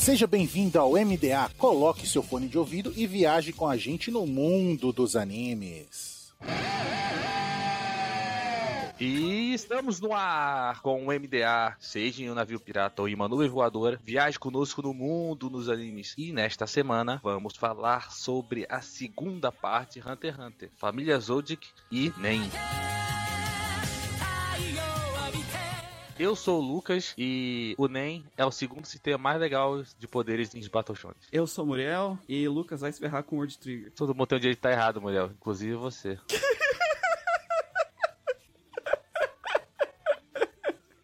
Seja bem-vindo ao MDA. Coloque seu fone de ouvido e viaje com a gente no mundo dos animes. E estamos no ar com o MDA, seja em um navio pirata ou em uma nuvem voadora. Viaje conosco no mundo nos animes. E nesta semana vamos falar sobre a segunda parte Hunter x Hunter: Família Zodiac e Nen. Eu sou o Lucas e o NEM é o segundo sistema mais legal de poderes em Battle Shonen. Eu sou o Muriel e Lucas vai se ferrar com o Word Trigger. Todo mundo tem um direito de estar errado, Muriel, inclusive você.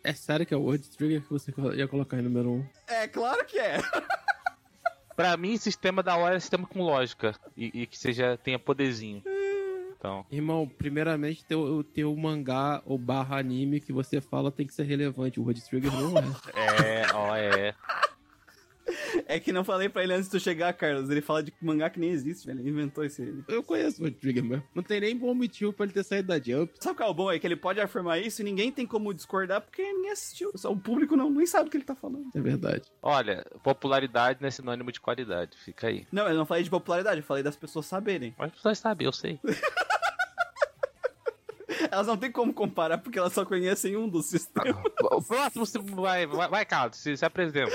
É sério que é o Word Trigger que você ia colocar em número 1? Um? É, claro que é. pra mim, sistema da hora é sistema com lógica e, e que seja tenha poderzinho. Então. Irmão, primeiramente, teu, teu mangá ou barra anime que você fala tem que ser relevante. O Road Trigger não é. é, ó, é. É que não falei pra ele antes de tu chegar, Carlos. Ele fala de mangá que nem existe, velho. Ele inventou esse. Eu conheço o Trigger mesmo. Não tem nem bom motivo pra ele ter saído da Jump. Sabe qual é o bom? É que ele pode afirmar isso e ninguém tem como discordar porque ninguém assistiu. Só o público não nem sabe o que ele tá falando. É verdade. Olha, popularidade não é sinônimo de qualidade. Fica aí. Não, eu não falei de popularidade, eu falei das pessoas saberem. Mas as pessoas sabem, eu sei. Elas não tem como comparar porque elas só conhecem um dos sistemas. O próximo vai, vai, vai Carlos, se, se apresenta.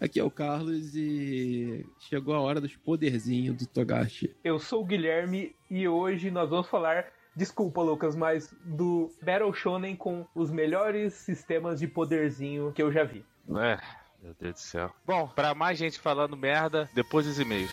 Aqui é o Carlos e chegou a hora dos poderzinhos do Togashi. Eu sou o Guilherme e hoje nós vamos falar, desculpa Lucas, mas do Battle Shonen com os melhores sistemas de poderzinho que eu já vi. É, meu Deus do céu. Bom, para mais gente falando merda, depois dos e-mails.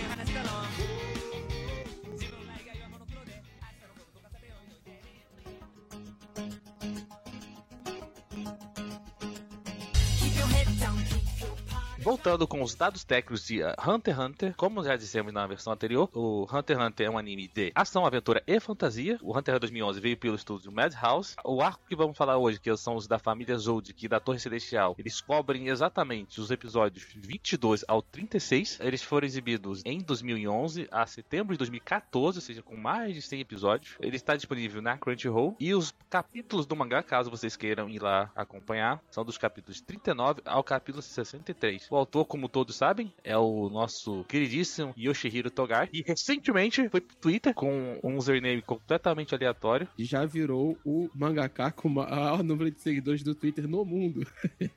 Voltando com os dados técnicos de Hunter x Hunter, como já dissemos na versão anterior, o Hunter x Hunter é um anime de ação, aventura e fantasia. O Hunter x 2011 veio pelo estúdio Madhouse. O arco que vamos falar hoje, que são os da família e da Torre Celestial, eles cobrem exatamente os episódios 22 ao 36. Eles foram exibidos em 2011 a setembro de 2014, ou seja, com mais de 100 episódios. Ele está disponível na Crunchyroll. E os capítulos do mangá, caso vocês queiram ir lá acompanhar, são dos capítulos 39 ao capítulo 63. O autor, como todos sabem, é o nosso queridíssimo Yoshihiro Togar. E recentemente foi pro Twitter com um username completamente aleatório. E já virou o mangaka com o maior número de seguidores do Twitter no mundo.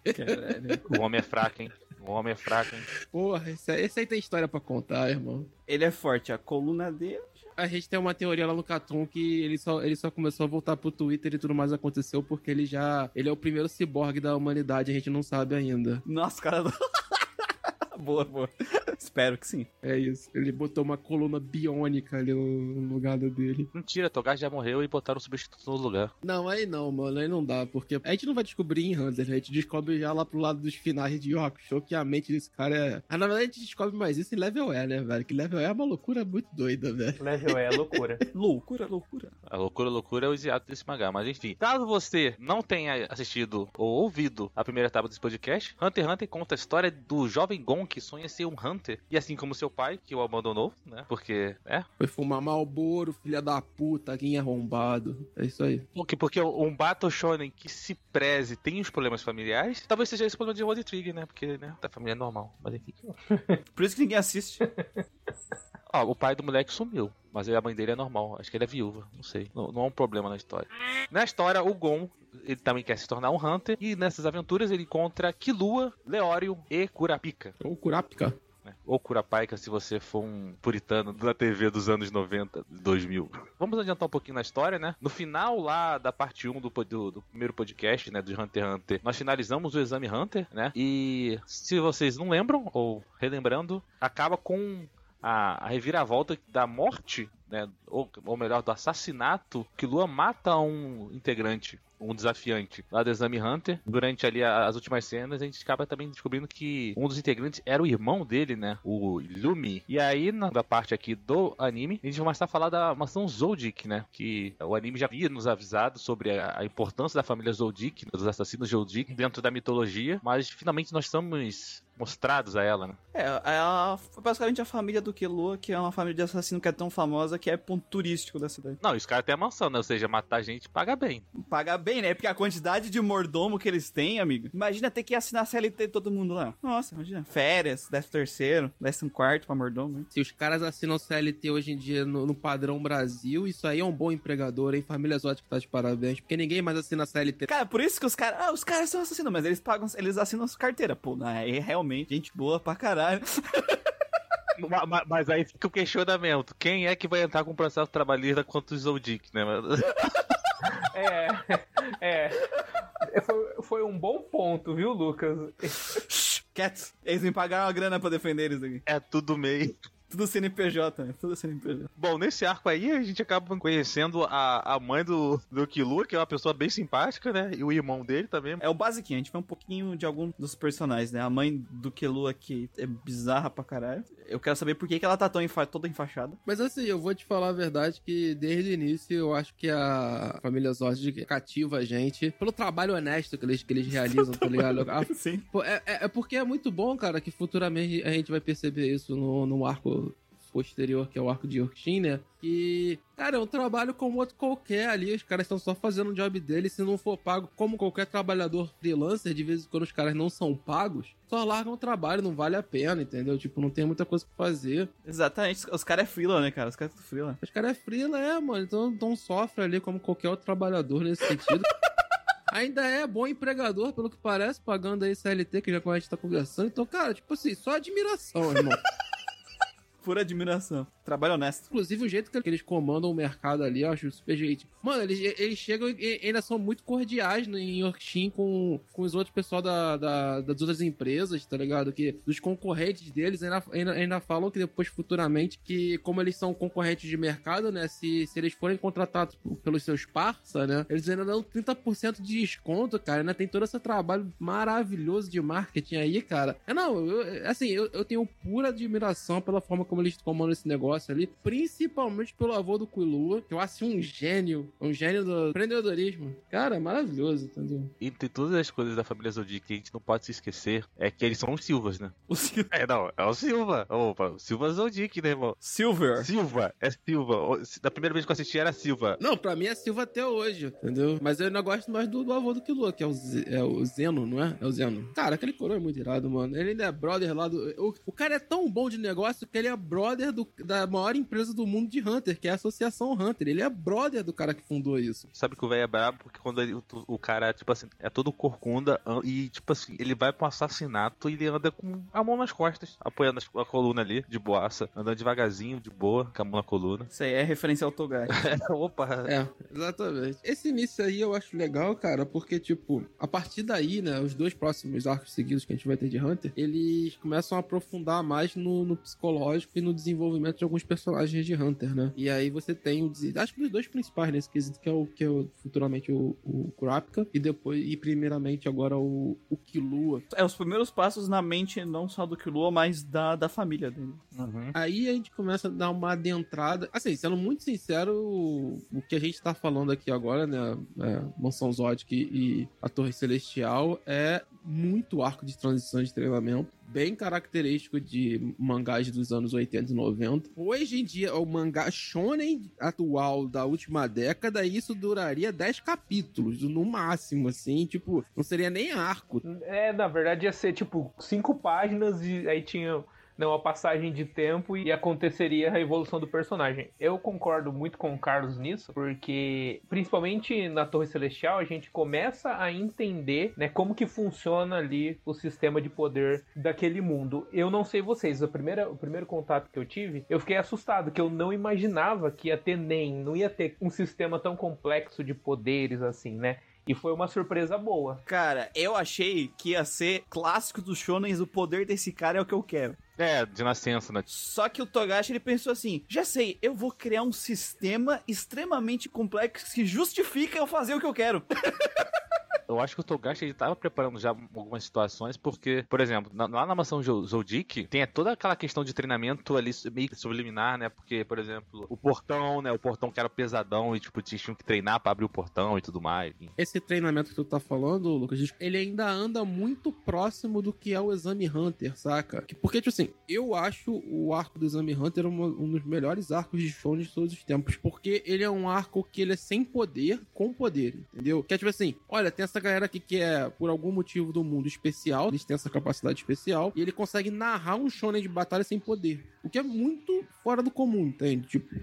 Caralho. o homem é fraco, hein? O homem é fraco, hein? Porra, esse, esse aí tem história pra contar, irmão. Ele é forte, a coluna dele. A gente tem uma teoria lá no Catum que ele só, ele só começou a voltar pro Twitter e tudo mais aconteceu porque ele já. Ele é o primeiro ciborgue da humanidade, a gente não sabe ainda. Nossa, cara. boa, boa. Espero que sim. É isso. Ele botou uma coluna biônica ali no lugar dele. Mentira, Togar já morreu e botaram o substituto no lugar. Não, aí não, mano. Aí não dá, porque a gente não vai descobrir em Hunter, a gente descobre já lá pro lado dos finais de Yu Hakusho que a mente desse cara é... Ah, na verdade a gente descobre mais isso em Level E, né, velho? Que Level E é uma loucura muito doida, velho. Level E é loucura. loucura, loucura. A loucura, loucura é o hiato desse mangá. Mas enfim, caso você não tenha assistido ou ouvido a primeira etapa desse podcast, Hunter x Hunter conta a história do jovem Gon que sonha ser um Hunter. E assim como seu pai, que o abandonou, né? Porque, é. Foi fumar Malboro, filha da puta, quem é arrombado. É isso aí. Porque, porque um Battle Shonen que se preze tem os problemas familiares, talvez seja esse problema de Road Trigger, né? Porque, né? Da família é normal. Mas enfim. Por isso que ninguém assiste. Ó, o pai do moleque sumiu. Mas a mãe dele é normal. Acho que ele é viúva. Não sei. Não, não há um problema na história. Na história, o Gon, ele também quer se tornar um Hunter. E nessas aventuras ele encontra Killua, Leório e Kurapika. Ou Kurapika. É, ou Curapaica se você for um puritano da TV dos anos 90, 2000. Vamos adiantar um pouquinho na história, né? No final lá da parte 1 do, do, do primeiro podcast, né, do Hunter x Hunter, nós finalizamos o Exame Hunter, né? E se vocês não lembram, ou relembrando, acaba com a, a reviravolta da morte, né, ou, ou melhor, do assassinato, que Lua mata um integrante um desafiante lá do Exame Hunter. Durante ali as últimas cenas, a gente acaba também descobrindo que um dos integrantes era o irmão dele, né? O Lumi. E aí, na parte aqui do anime, a gente vai começar a falar da mansão Zoldyck, né? Que o anime já havia nos avisado sobre a, a importância da família Zoldyck, né? dos assassinos Zoldyck dentro da mitologia, mas finalmente nós estamos mostrados a ela, né? É, ela foi basicamente a família do Killua, que é uma família de assassino que é tão famosa que é ponto turístico da cidade. Não, os caras têm a mansão, né? Ou seja, matar gente paga bem. Paga bem, né? Porque a quantidade de mordomo que eles têm, amigo. Imagina ter que assinar CLT todo mundo lá. Nossa, imagina. Férias, décimo terceiro, décimo quarto pra mordomo. Hein? Se os caras assinam CLT hoje em dia no, no, padrão Brasil, isso aí é um bom empregador, hein? Família Exótica tá de parabéns, porque ninguém mais assina CLT. Cara, por isso que os caras... Ah, os caras são assassinos, mas eles pagam... Eles assinam carteira. Pô, aí realmente, gente boa pra caralho. mas aí fica o questionamento: quem é que vai entrar com o processo trabalhista contra o Zoldyck, né? É, é. Foi, foi um bom ponto, viu, Lucas? Cats, eles me pagaram uma grana pra defender eles aqui. É tudo meio. Tudo CNPJ, né? Tudo CNPJ. Bom, nesse arco aí, a gente acaba conhecendo a, a mãe do, do Killua, que é uma pessoa bem simpática, né? E o irmão dele também. É o basiquinho, a gente vê um pouquinho de algum dos personagens, né? A mãe do Killua que é bizarra pra caralho. Eu quero saber por que, que ela tá tão enfa toda enfaixada. Mas assim, eu vou te falar a verdade que desde o início eu acho que a família Zord cativa a gente pelo trabalho honesto que eles, que eles realizam, tá ligado? Sim. É, é, é, porque é muito bom, cara, que futuramente a gente vai perceber isso no, no arco posterior, que é o arco de Yorkshin, né? Que, cara, é um trabalho como outro qualquer ali. Os caras estão só fazendo o job deles. Se não for pago, como qualquer trabalhador freelancer, de vez em quando os caras não são pagos, só largam o trabalho, não vale a pena, entendeu? Tipo, não tem muita coisa pra fazer. Exatamente. Os caras é freela, né, cara? Os caras são freela. Os caras é freela, é, mano. Então, então sofre ali como qualquer outro trabalhador nesse sentido. ainda é bom empregador, pelo que parece, pagando aí CLT, que já gente tá conversando. Então, cara, tipo assim, só admiração, irmão. Pura admiração. Trabalho honesto. Inclusive, o jeito que eles comandam o mercado ali, eu acho super gente. Mano, eles, eles chegam e ainda são muito cordiais no, em Yorkshire com, com os outros pessoal da, da, das outras empresas, tá ligado? Que dos concorrentes deles ainda, ainda, ainda falam que depois, futuramente, que como eles são concorrentes de mercado, né? Se, se eles forem contratados pelos seus parça, né? Eles ainda dão 30% de desconto, cara. Ainda tem todo esse trabalho maravilhoso de marketing aí, cara. É, não, eu, assim, eu, eu tenho pura admiração pela forma como eles comandam esse negócio negócio ali, principalmente pelo avô do Quilua, que eu acho um gênio, um gênio do empreendedorismo. Cara, maravilhoso, entendeu? E entre todas as coisas da família Zodiac que a gente não pode se esquecer, é que eles são os Silvas, né? O Silva. É, não, é o Silva. Opa, o Silva Zodiac, né, irmão? Silver. Silva, é Silva. Da primeira vez que eu assisti era Silva. Não, pra mim é Silva até hoje, entendeu? Mas eu ainda gosto mais do, do avô do Quilua, que é o, Z, é o Zeno, não é? É o Zeno. Cara, aquele coroa é muito irado, mano. Ele ainda é brother lá do. O, o cara é tão bom de negócio que ele é brother do, da maior empresa do mundo de Hunter, que é a Associação Hunter. Ele é brother do cara que fundou isso. Sabe que o velho é brabo porque quando ele, o, o, cara, tipo assim, é todo corcunda e, tipo assim, ele vai pro assassinato e ele anda com a mão nas costas, apoiando a coluna ali, de boaça, andando devagarzinho, de boa, com a mão na coluna. Isso aí é referência ao Togai. Opa! É, exatamente. Esse início aí eu acho legal, cara, porque, tipo, a partir daí, né, os dois próximos arcos seguidos que a gente vai ter de Hunter, eles começam a aprofundar mais no, no psicológico e no desenvolvimento de alguns personagens de Hunter, né? E aí você tem o. Acho que os dois principais nesse quesito, que é o que é o, futuramente o, o Kurapika, e depois, e primeiramente agora o, o Killua. É, os primeiros passos na mente, não só do Killua, mas da, da família dele. Uhum. Aí a gente começa a dar uma adentrada. Assim, sendo muito sincero, o que a gente tá falando aqui agora, né? É, Mansão Zodic e a Torre Celestial é muito arco de transição de treinamento bem característico de mangás dos anos 80 e 90. Hoje em dia, o mangá shonen atual da última década, isso duraria 10 capítulos, no máximo, assim, tipo, não seria nem arco. É, na verdade ia ser, tipo, cinco páginas e aí tinha não a passagem de tempo e aconteceria a evolução do personagem. Eu concordo muito com o Carlos nisso, porque principalmente na Torre Celestial a gente começa a entender, né, como que funciona ali o sistema de poder daquele mundo. Eu não sei vocês, a primeira, o primeiro contato que eu tive, eu fiquei assustado que eu não imaginava que ia ter NEM, não ia ter um sistema tão complexo de poderes assim, né? E foi uma surpresa boa. Cara, eu achei que ia ser clássico dos shonens, o poder desse cara é o que eu quero. É, de nascença, né? Só que o Togashi ele pensou assim: já sei, eu vou criar um sistema extremamente complexo que justifica eu fazer o que eu quero. Eu acho que o Togashi ele tava preparando já algumas situações, porque, por exemplo, na- lá na mansão Zoldyck, tem toda aquela questão de treinamento ali meio que subliminar, né? Porque, por exemplo, o portão, né? O portão que era pesadão e, tipo, tinham que treinar pra abrir o portão e tudo mais. enfim. Esse treinamento que tu tá falando, Lucas, ele ainda anda muito próximo do que é o Exame Hunter, saca? Que- Porque, tipo assim, eu acho o arco do Exame Hunter uma- um dos melhores arcos de shonen de todos os tempos. Porque ele é um arco que ele é sem poder, com poder, entendeu? Que é tipo assim, olha, tem essa galera aqui que é, por algum motivo do mundo especial, eles têm essa capacidade especial, e ele consegue narrar um shonen de batalha sem poder. O que é muito fora do comum, entende? Tipo,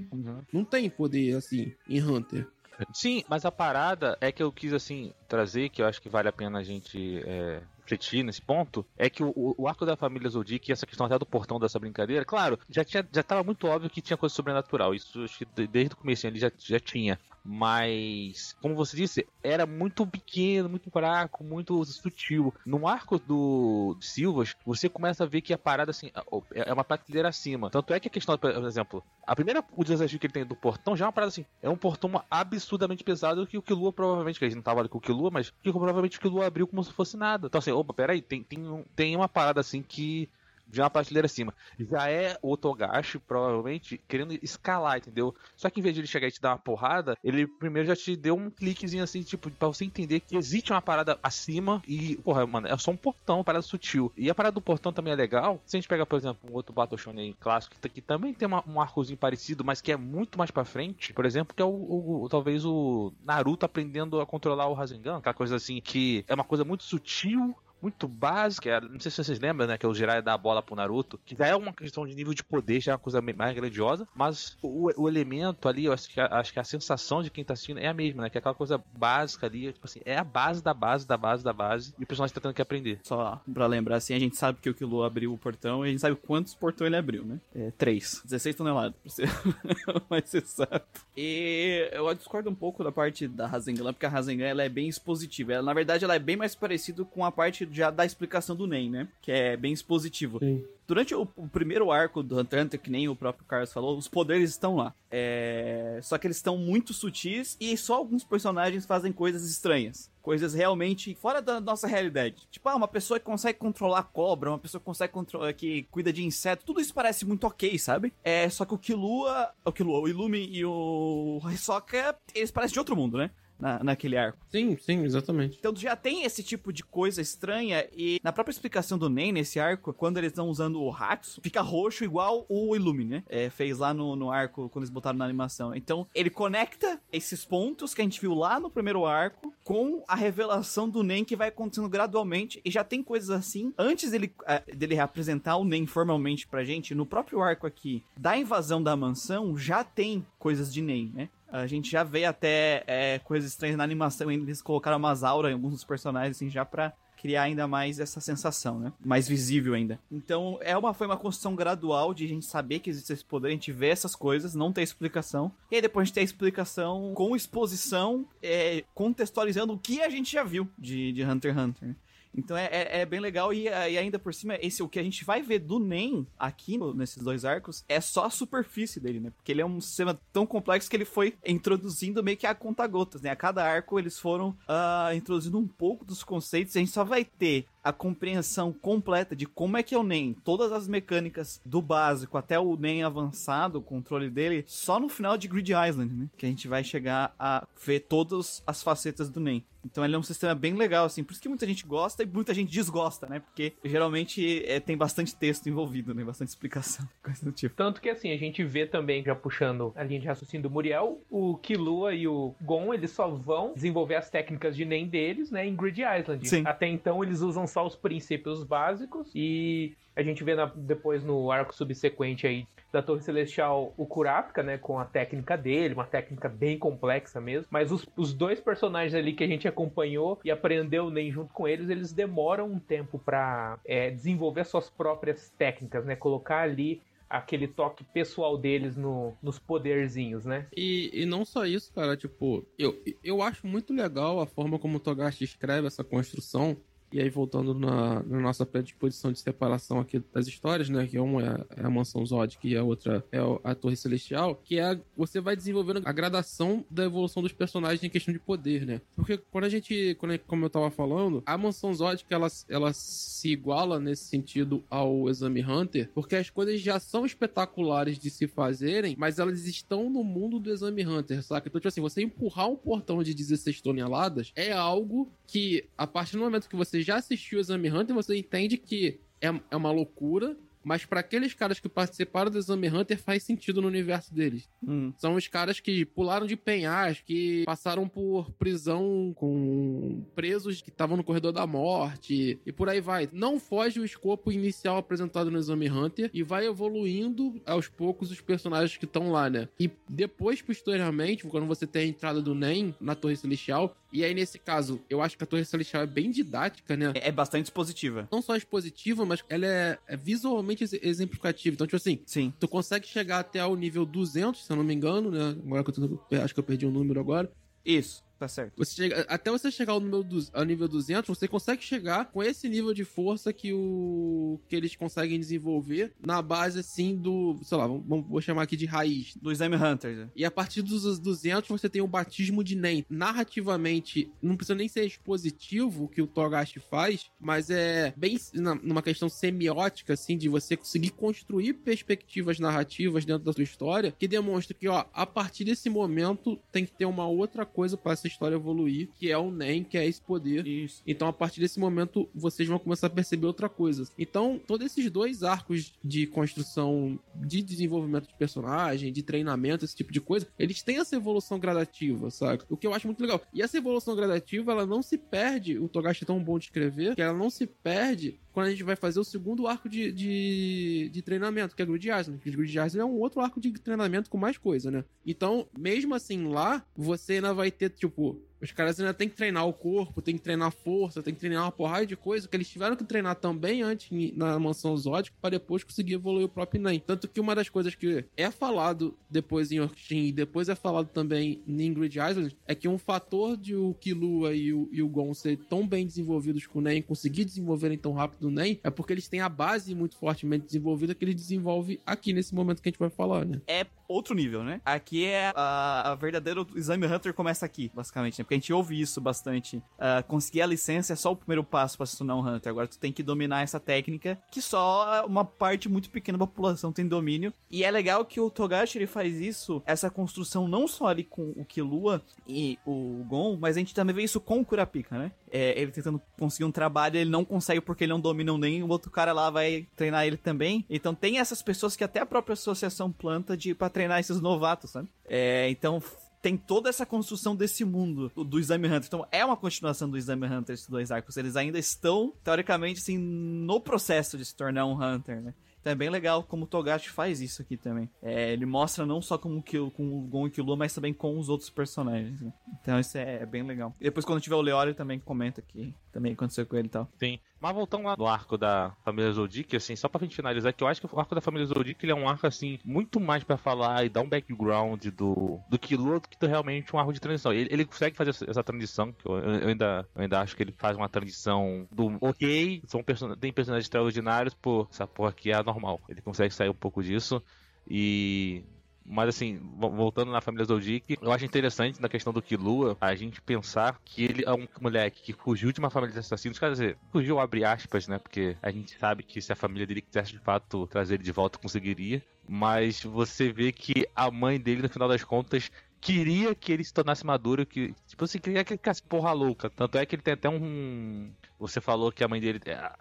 não tem poder assim em Hunter. Sim, mas a parada é que eu quis, assim, trazer, que eu acho que vale a pena a gente é, refletir nesse ponto, é que o, o arco da família Zoldyck e essa questão até do portão dessa brincadeira, claro, já, tinha, já tava muito óbvio que tinha coisa sobrenatural, isso acho que de- desde o começo ele já, já tinha, mas, como você disse, era muito pequeno, muito fraco, muito sutil. No arco do Silvas, você começa a ver que a parada, assim, é é uma prateleira acima. Tanto é que a questão, por exemplo, a primeira o desafio que ele tem do portão já é uma parada assim, é um portão absurdamente pesado que o Killua provavelmente, que a gente não tava ali com o Killua, mas que provavelmente o Killua abriu como se fosse nada. Então assim, opa, peraí, tem, tem, um- tem uma parada assim que já é uma prateleira acima. Já é o Togashi, provavelmente, querendo escalar, entendeu? Só que em vez de ele chegar e te dar uma porrada, ele primeiro já te deu um cliquezinho assim, tipo, pra você entender que existe uma parada acima e, porra, mano, é só um portão, uma parada sutil. E a parada do portão também é legal. Se a gente pegar, por exemplo, um outro Battle Shonen clássico, que, que também tem uma- um arcozinho parecido, mas que é muito mais pra frente, por exemplo, que é o, o- o- talvez o Naruto aprendendo a controlar o Rasengan, aquela coisa assim, que é uma coisa muito sutil, muito básica, é- não sei se vocês lembram, né, que é o Jiraiya dá a bola pro Naruto, que já é uma questão de nível de poder, já é uma coisa mais grandiosa, mas o, o elemento ali, eu acho que, a, acho que a sensação de quem tá assistindo é a mesma, né, que é aquela coisa básica ali, tipo assim, é a base da base da base da base, e o personagem tá tendo que aprender. Só pra lembrar, assim, a gente sabe que o Kilo abriu o portão e a gente sabe quantos portões ele abriu, né? É, três. 16 toneladas, pra ser mais exato. E eu discordo um pouco da parte da Rasengan, porque a Rasengan ela é bem expositiva. Ela, na verdade, ela é bem mais parecida com a parte já da explicação do Nen, né? Que é bem expositivo. Sim. Durante o, o primeiro arco do Hunter x Hunter, que nem o próprio Carlos falou, os poderes estão lá. É... Só que eles estão muito sutis e só alguns personagens fazem coisas estranhas. Coisas realmente fora da nossa realidade. Tipo, ah, uma pessoa que consegue controlar cobra, uma pessoa que consegue controlar, que cuida de inseto, tudo isso parece muito ok, sabe? É, só que o Killua, o Killua, o Illumi e o Hisoka, eles parecem de outro mundo, né? Na, naquele arco. Sim, sim, exatamente. Então já tem esse tipo de coisa estranha e na própria explicação do Nen nesse arco, quando eles estão usando o Hatsu, fica roxo igual o Illumi, né? É, fez lá no, no arco quando eles botaram na animação. Então ele conecta esses pontos que a gente viu lá no primeiro arco com a revelação do Nen que vai acontecendo gradualmente e já tem coisas assim. Antes dele, ah, dele apresentar o Nen formalmente pra gente, no próprio arco aqui da invasão da mansão, já tem coisas de Nen, né? A gente já vê até é, coisas estranhas na animação, eles colocaram umas auras em alguns dos personagens, assim, já pra criar ainda mais essa sensação, né? Mais visível ainda. Então, é uma, foi uma construção gradual de a gente saber que existe esse poder, a gente vê essas coisas, não tem explicação. E aí depois a gente tem a explicação com exposição, é, contextualizando o que a gente já viu de, de Hunter x Hunter, né? Então é, é, é bem legal e, e ainda por cima, esse o que a gente vai ver do Nen aqui no- nesses dois arcos é só a superfície dele, né? Porque ele é um sistema tão complexo que ele foi introduzindo meio que a conta-gotas, né? A cada arco eles foram ah, introduzindo um pouco dos conceitos e a gente só vai ter a compreensão completa de como é que é o NEM, todas as mecânicas do básico até o NEM avançado, o controle dele, só no final de Grid Island, né? Que a gente vai chegar a ver todas as facetas do NEM. Então ele é um sistema bem legal, assim, por isso que muita gente gosta e muita gente desgosta, né? Porque geralmente é, tem bastante texto envolvido, né? Bastante explicação, coisa do tipo. Tanto que assim, a gente vê também, já puxando a linha de raciocínio do Muriel, o Killua e o Gon, eles só vão desenvolver as técnicas de NEM deles, né, em Grid Island. Sim. Até então eles usam só os princípios básicos e a gente vê na- depois no arco subsequente aí da Torre Celestial o Kurapika, né, com a técnica dele, uma técnica bem complexa mesmo, mas os, os dois personagens ali que a gente acompanhou e aprendeu nem junto com eles, eles demoram um tempo pra é, desenvolver suas próprias técnicas, né, colocar ali aquele toque pessoal deles no, nos poderzinhos, né? E, e não só isso, cara, tipo, eu, eu acho muito legal a forma como o Togashi escreve essa construção. E aí, voltando na, na nossa predisposição de separação aqui das histórias, né? Que uma é, é a Mansão Zod, que a outra é a Torre Celestial, que é a- você vai desenvolvendo a gradação da evolução dos personagens em questão de poder, né? Porque quando a gente, quando, como eu tava falando, a Mansão Zod, que ela, ela se iguala nesse sentido ao Exame Hunter, porque as coisas já são espetaculares de se fazerem, mas elas estão no mundo do Exame Hunter, saca? Então, tipo assim, você empurrar um portão de 16 toneladas é algo que, a partir do momento que você já assistiu o Exame Hunter, você entende que é, é uma loucura, mas para aqueles caras que participaram do Exame Hunter faz sentido no universo deles. Hum. São os caras que pularam de penhasco, que passaram por prisão com presos que estavam no corredor da morte e por aí vai. Não foge o escopo inicial apresentado no Exame Hunter e vai evoluindo aos poucos os personagens que estão lá, né? E depois, posteriormente, quando você tem a entrada do Nen na Torre Celestial, e aí nesse caso, eu acho que a Torre Celestial é bem didática, né? É, é bastante expositiva. Não só expositiva, mas ela é, é visualmente ex- exemplificativa. Então, tipo assim, Sim. Tu consegue chegar até o nível 200, se eu não me engano, né? Agora que eu tô, acho que eu perdi o número agora. Isso, tá certo. Você chega, até você chegar ao, número du, ao nível 200, você consegue chegar com esse nível de força que o que eles conseguem desenvolver na base assim do, sei lá, vamos, vamos- vou chamar aqui de raiz. Do Slime Hunters. né? E a partir dos 200 você tem o batismo de Nen. Narrativamente, não precisa nem ser expositivo o que o Togashi faz, mas é bem na- numa questão semiótica, assim, de você conseguir construir perspectivas narrativas dentro da sua história, que demonstra que, ó, a partir desse momento tem que ter uma outra coisa para essa história evoluir, que é o Nen, que é esse poder. Isso. Então, a partir desse momento, vocês vão começar a perceber outra coisa. Então, todos esses dois arcos de construção, de desenvolvimento de personagem, de treinamento, esse tipo de coisa, eles têm essa evolução gradativa, saca? O que eu acho muito legal. E essa evolução gradativa, ela não se perde, o Togashi é tão bom de escrever, que ela não se perde quando a gente vai fazer o segundo arco de, de, de treinamento, que é Grid Island. Que Grid Island é um outro arco de treinamento com mais coisa, né? Então, mesmo assim, lá, você ainda vai ter, tipo, ficou os caras ainda tem que treinar o corpo, tem que treinar a força, tem que treinar uma porrada de coisa que eles tiveram que treinar também antes na mansão Zodic para depois conseguir evoluir o próprio Nen. Tanto que uma das coisas que é falado depois em Orkshin e depois é falado também em Ingrid Island é que um fator de o Killua e o, e o Gon ser tão bem desenvolvidos com o Nen, conseguir desenvolverem tão rápido o Nen, é porque eles têm a base muito fortemente desenvolvida que eles desenvolvem aqui nesse momento que a gente vai falar, né? É outro nível, né? Aqui é a, a verdadeira Exame Hunter começa aqui, basicamente, né? Porque a gente ouve isso bastante. Ah, conseguir a licença é só o primeiro passo pra se tornar um Hunter. Agora tu tem que dominar essa técnica, que só uma parte muito pequena da população tem domínio. E é legal que o Togashi ele faz isso, essa construção não só ali com o Killua e o Gon, mas a gente também vê isso com o Kurapika, né? É, ele tentando conseguir um trabalho, ele não consegue porque ele não domina nem o outro cara lá vai treinar ele também. Então tem essas pessoas que até a própria associação planta de para treinar esses novatos, sabe? É, então tem toda essa construção desse mundo do, Exame Hunter. Então é uma continuação do Exame Hunter esses dois arcos. Eles ainda estão teoricamente assim no processo de se tornar um Hunter, né? Então é bem legal como o Togashi faz isso aqui também. É, ele mostra não só com o, com o Gon e Killua, mas também com os outros personagens. né? Então isso é, é bem legal. E depois quando tiver o Leório também comenta que também aconteceu com ele e tal. Sim. Mas voltando lá no arco da família Zodic, assim, só pra gente finalizar, que eu acho que o arco da família Zodic ele é um arco, assim, muito mais pra falar e dar um background do, do Killua do que realmente um arco de transição. Ele, ele consegue fazer essa, transição, que eu, eu ainda, eu ainda acho que ele faz uma transição do ok, são person tem personagens extraordinários, pô, essa porra aqui é anormal. Ele consegue sair um pouco disso e mas assim, vo- voltando na família Zodic, eu acho interessante na questão do Killua a gente pensar que ele é um moleque que fugiu de uma família de assassinos, quer dizer, fugiu abre aspas, né? Porque a gente sabe que se a família dele quisesse de fato trazer ele de volta, conseguiria. Mas você vê que a mãe dele, no final das contas, queria que ele se tornasse maduro, que, tipo assim, queria que ele ficasse porra louca. Tanto é que ele tem até um. Você falou que a mãe dele. é,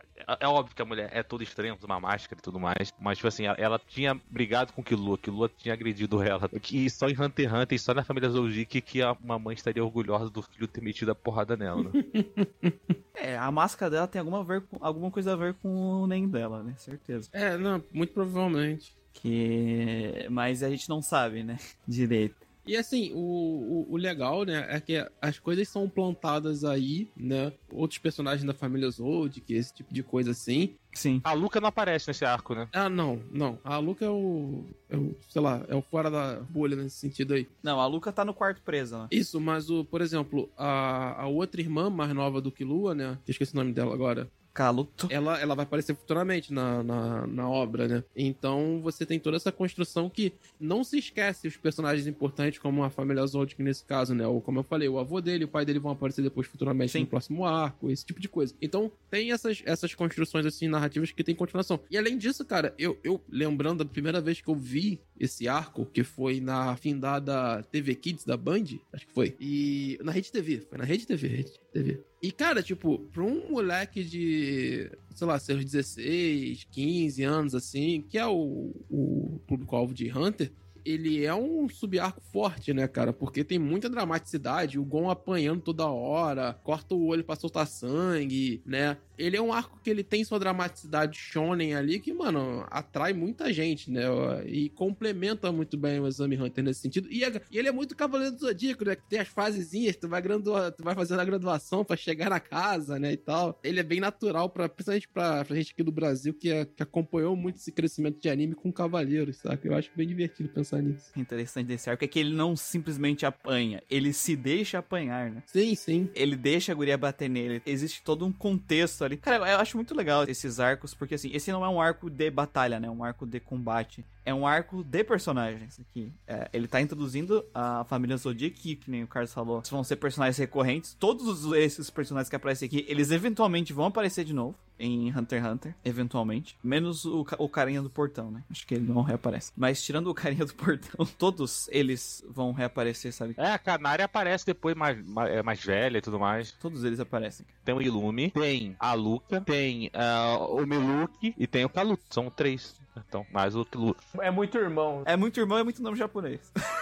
é óbvio que a mulher é toda estranha, usa uma máscara e tudo mais. Mas, tipo assim, ela, ela tinha brigado com o Killua, Killua tinha agredido ela. E só em Hunter x Hunter e só na família Zoujik que a mamãe estaria orgulhosa do filho ter metido a porrada nela, né? É, a máscara dela tem alguma, ver com- alguma coisa a ver com o NEM dela, né? Certeza. É, não, muito provavelmente. Que... Mas a gente não sabe, né? Direito. E assim, o, o, o legal, né, é que as coisas são plantadas aí, né? Outros personagens da família Zold, que esse tipo de coisa assim. Sim. A Luca não aparece nesse arco, né? Ah, não, não. A Luca é o. É o, sei lá, é o fora da bolha nesse sentido aí. Não, a Luca tá no quarto presa, né? Isso, mas o, por exemplo, a, a outra irmã mais nova do né? Que eu esqueci o nome dela agora. Caluto. ela, ela vai aparecer futuramente na, na, na obra, né? Então você tem toda essa construção que não se esquece os personagens importantes, como a família Zoldyck nesse caso, né? Ou como eu falei, o avô dele e o pai dele vão aparecer depois futuramente Sim. no próximo arco, esse tipo de coisa. Então tem essas, essas construções assim narrativas que tem continuação. E além disso, cara, eu, eu lembrando da primeira vez que eu vi esse arco, que foi na findada TV Kids da Band, acho que foi. E na Rede TV, foi na Rede TV, Rede TV. E, cara, tipo, pra um moleque de, sei lá, seus 16, 15 anos, assim, que é o, o público-alvo de Hunter, ele é um subarco forte, né, cara? Porque tem muita dramaticidade, o Gon apanhando toda hora, corta o olho pra soltar sangue, né? Ele é um arco que ele tem sua dramaticidade shonen ali, que, mano, atrai muita gente, né? E complementa muito bem o Exame Hunter nesse sentido. E, é- e ele é muito Cavaleiro do Zodíaco, né? Que tem as fasezinhas, tu vai, gradua, tu vai fazendo a graduação pra chegar na casa, né? E tal. Ele é bem natural, pra, principalmente pra, pra gente aqui do Brasil, que, é- que acompanhou muito esse crescimento de anime com Cavaleiros, saca? Eu acho bem divertido pensar nisso. interessante desse arco é que ele não simplesmente apanha, ele se deixa apanhar, né? Sim, sim. Ele deixa a guria bater nele. Existe todo um contexto ali. Cara, eu acho muito legal esses arcos, porque assim, esse não é um arco de batalha, né? É um arco de combate. É um arco de personagens aqui. É, ele tá introduzindo a família Zodiac, que, que nem o Carlos falou, vão ser personagens recorrentes. Todos esses personagens que aparecem aqui, eles eventualmente vão aparecer de novo em Hunter x Hunter, eventualmente. Menos o, o carinha do portão, né? Acho que ele não reaparece. Mas tirando o carinha do portão, todos eles vão reaparecer, sabe? É, a Canária aparece depois mais, mais, é, mais velha e tudo mais. Todos eles aparecem. Tem o Ilume, tem a Luca, tem ah, o Miluki e tem o Kaluto. São três. Então, mais o Lu. É muito irmão. É muito irmão, é muito nome japonês.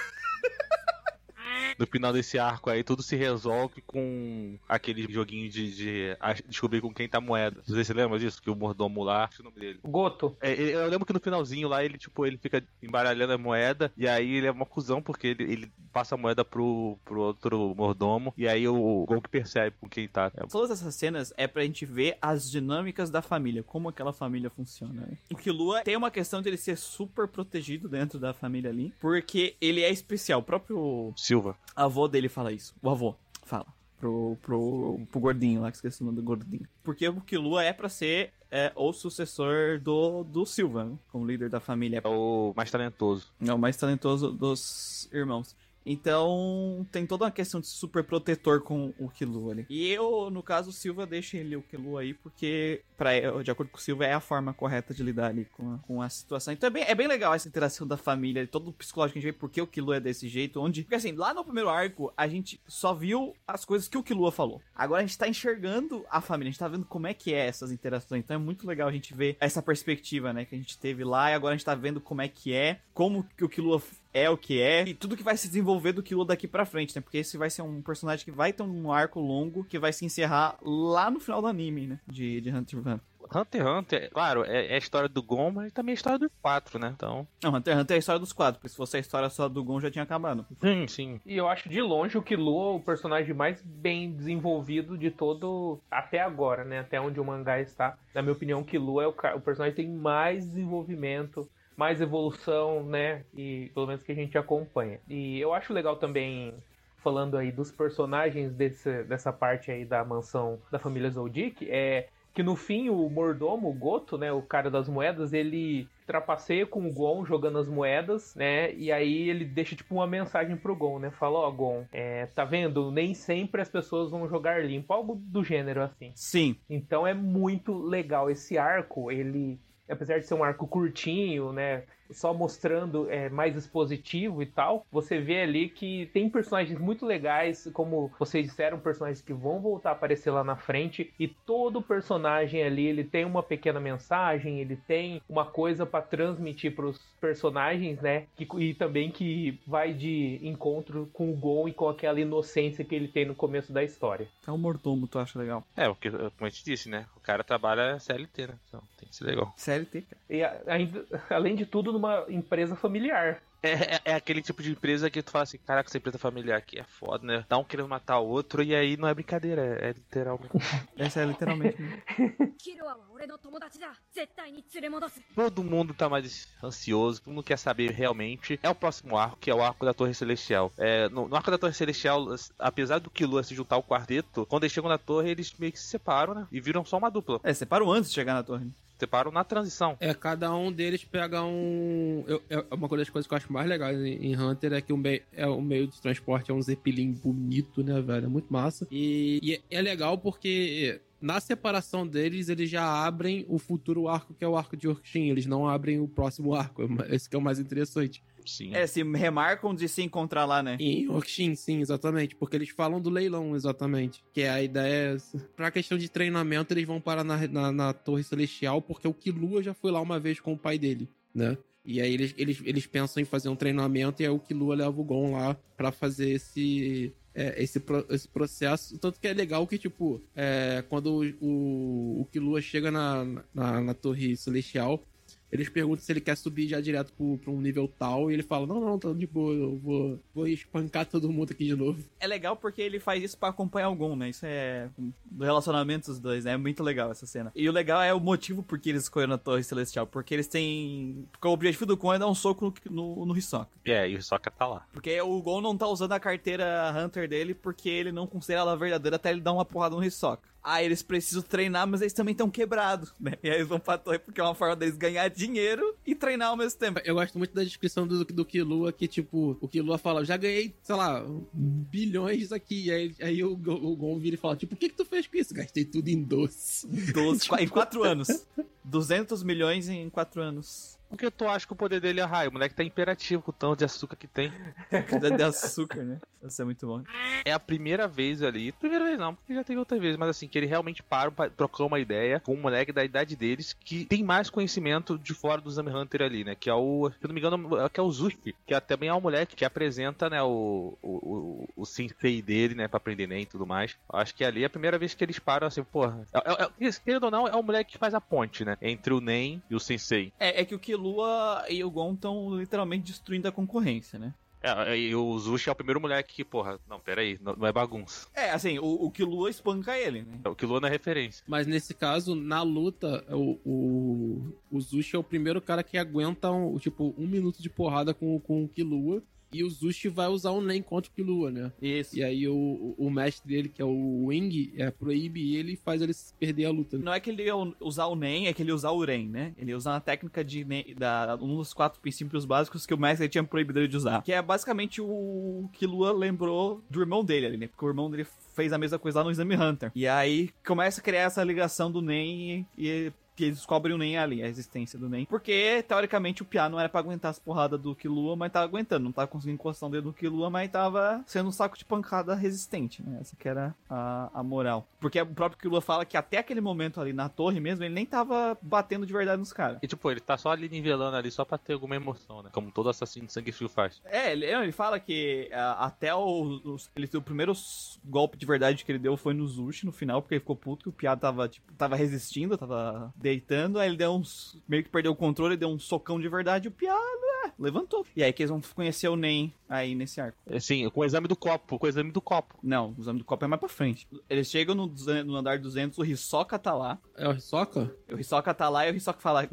No final desse arco aí, tudo se resolve com aquele joguinho de, de descobrir com quem tá a moeda. Não sei se você lembra disso, que o mordomo lá, acho o nome dele. Goto. É, ele- eu lembro que no finalzinho lá, ele, tipo, ele fica embaralhando a moeda, e aí ele é uma cuzão, porque ele, ele passa a moeda pro, pro outro mordomo, e aí o Gon que percebe com quem tá. É, Todas essas cenas é pra gente ver as dinâmicas da família, como aquela família funciona. né? O Killua tem uma questão de ele ser super protegido dentro da família ali, porque ele é especial. O próprio Silva. Avô dele fala isso. O avô fala. Pro, pro, pro gordinho lá, que esqueci o nome do gordinho. Porque o Killua é pra ser é, o sucessor do, do Silva, né? como líder da família. É o mais talentoso. É o mais talentoso dos irmãos. Então, tem toda uma questão de super protetor com o Killua ali. E eu, no caso, o Silva deixa ele o Killua aí, porque, pra, de acordo com o Silva, é a forma correta de lidar ali com a, com a situação. Então é bem, é bem legal essa interação da família, todo o psicológico que a gente vê, porque o Killua é desse jeito, onde... Porque assim, lá no primeiro arco, a gente só viu as coisas que o Killua falou. Agora a gente tá enxergando a família, a gente tá vendo como é que é essas interações. Então é muito legal a gente ver essa perspectiva, né, que a gente teve lá, e agora a gente tá vendo como é que é, como que o Killua é o que é, e tudo que vai se desenvolver do Killua daqui pra frente, né? Porque esse vai ser um personagem que vai ter um arco longo, que vai se encerrar lá no final do anime, né? De, de Hunter x Hunter. Hunter x Hunter, claro, é, é a história do Gon, mas também é a história do 4, né? Então. Não, Hunter x Hunter é a história dos quatro, porque se fosse a história só do Gon já tinha acabado. Sim, sim. E eu acho de longe o Killua o personagem mais bem desenvolvido de todo. Até agora, né? Até onde o mangá está. Na minha opinião, o Killua é o, o personagem que tem mais desenvolvimento, mais evolução, né? E pelo menos que a gente acompanha. E eu acho legal também. Falando aí dos personagens desse, dessa parte aí da mansão da família Zoldyck, é que no fim o mordomo, o Goto, né, o cara das moedas, ele trapaceia com o Gon jogando as moedas, né, e aí ele deixa tipo uma mensagem pro Gon, né, fala, ó Gon, é, tá vendo, nem sempre as pessoas vão jogar limpo, algo do gênero assim. Sim, Então é muito legal esse arco, ele, apesar de ser um arco curtinho, né, só mostrando é, mais expositivo e tal, você vê ali que tem personagens muito legais, como vocês disseram, personagens que vão voltar a aparecer lá na frente, e todo personagem ali ele tem uma pequena mensagem, ele tem uma coisa para transmitir para os personagens, né? Que, e também que vai de encontro com o Gon e com aquela inocência que ele tem no começo da história. É o mordomo, tu acha legal? É, porque, como a gente disse, né? O cara trabalha CLT, né? Então isso é legal. CLT, cara. E ainda, além de tudo, numa empresa familiar. É, é, é, aquele tipo de empresa que tu fala assim, caraca, essa empresa familiar aqui é foda, né? Tá um querendo matar o outro e aí não é brincadeira, é, é literalmente. Essa é literalmente. Né? todo mundo tá mais ansioso, todo mundo quer saber realmente. É o próximo arco, que é o arco da Torre Celestial. É, no, no arco da Torre Celestial, apesar do Killua se juntar ao quarteto, quando eles chegam na torre, eles meio que se separam, né? E viram só uma dupla. É, separam antes de chegar na torre. Né? Separam na transição. É, cada um deles pega um. eu- é uma das coisas que eu acho mais legais em, em Hunter é que o, meio, é, o meio de transporte é um Zeppelin bonito, né, velho? É muito massa. E, e é, é legal porque na separação deles, eles já abrem o futuro arco, que é o arco de Orkshin. Eles não abrem o próximo arco. Esse que é o mais interessante. Sim. É, se remarcam de se encontrar lá, né? Em Orkshin, sim, exatamente. Porque eles falam do leilão, exatamente. Que é a ideia. Pra questão de treinamento, eles vão parar na, na, na Torre Celestial, porque o Killua já foi lá uma vez com o pai dele, né? E aí eles, eles, eles pensam em fazer um treinamento e aí o Killua leva o Gon lá pra fazer esse. é, esse, pro- esse processo. Tanto que é legal que, tipo, é, quando o, o, o Killua chega na, na, na Torre Celestial, eles perguntam se ele quer subir já direto pro, pra um nível tal, e ele fala, não, não, tá de boa, eu vou, vou espancar todo mundo aqui de novo. É legal porque ele faz isso pra acompanhar o Gon, né? Isso é do relacionamento dos dois, né? É muito legal essa cena. E o legal é o motivo por que eles escolheram a Torre Celestial. Porque eles têm... Porque o objetivo do Gon é dar um soco no, no, no Hisoka. É, e o Sokka tá lá. Porque o Gon não tá usando a carteira Hunter dele porque ele não considera ela verdadeira até ele dar uma porrada no Hisoka. Ah, eles precisam treinar, mas eles também estão quebrados, né? E aí eles vão pra torre porque é uma forma deles ganhar dinheiro e treinar ao mesmo tempo. Eu gosto muito da descrição do, do Killua, que tipo, o Killua fala, já ganhei, sei lá, bilhões aqui. E aí, aí o, Gon- o Gon vira e fala, tipo, o que que tu fez com isso? Gastei tudo em doce. 12, em 4 anos. 200 milhões em 4 anos. Porque tu acha que o poder dele é raio? O moleque tá imperativo com o tanto de açúcar que tem. De de açúcar, né? Isso é muito bom. É a primeira vez ali. Primeira vez não, porque já teve outras vezes, mas assim, que ele realmente para pra trocar uma ideia com um moleque da idade deles que tem mais conhecimento de fora do Zami Hunter ali, né? Que é o. Se eu não me engano, é que é o Zuki, que é, também é um moleque que apresenta, né, o, o, o, o sensei dele, né, pra aprender nem e tudo mais. Acho que ali é a primeira vez que eles param assim, porra. É, é, é, querendo ou não, é o moleque que faz a ponte, né? Entre o Nen e o sensei. É, é que o Killua e o Gon estão literalmente destruindo a concorrência, né? É, e o Zushi é o primeiro moleque que, porra, não, peraí, não, não é bagunça. É, assim, o, o Killua espanca ele, né? O Killua não é referência. Mas nesse caso, na luta, o, o, o Zushi é o primeiro cara que aguenta, um, tipo, um minuto de porrada com, com o Killua. E o Zushi vai usar um Nen contra o Killua, né? Isso. E aí o, o- mestre dele, que é o Wing, é, proíbe ele e faz ele perder a luta. né? Não é que ele ia usar o Nen, é que ele ia usar o Ren, né? Ele ia usar uma técnica de Nen, da, um dos quatro princípios básicos que o mestre tinha proibido ele de usar. Que é basicamente o que Lua lembrou do irmão dele ali, né? Porque o irmão dele fez a mesma coisa lá no Exame Hunter. E aí começa a criar essa ligação do Nen e, e que eles descobrem o Nen ali, a existência do Nen. Porque, teoricamente, o Pia não era pra aguentar as porradas do Killua, mas tava aguentando. Não tava conseguindo encostar o dedo no Killua, mas tava sendo um saco de pancada resistente, né? Essa que era a, a moral. Porque o próprio Killua fala que até aquele momento ali na torre mesmo, ele nem tava batendo de verdade nos caras. E tipo, ele tá só ali nivelando ali só pra ter alguma emoção, né? Como todo assassino de sangue frio faz. É, ele, ele fala que ah, até o, os- ele, o primeiro golpe de verdade que ele deu foi no Zushi no final, porque ele ficou puto que o Piá tava, tipo, tava resistindo, tava deitando, aí ele deu uns. meio que perdeu o controle, deu um socão de verdade o Piá ah, levantou. E aí que eles vão conhecer o Nen aí nesse arco. Assim, com o exame do copo, com o exame do copo. Não, o exame do copo é mais pra frente. Eles chegam no, 200 no andar 200, o Hisoka tá lá. É o Hisoka? O Hisoka tá lá e o Hisoka fala.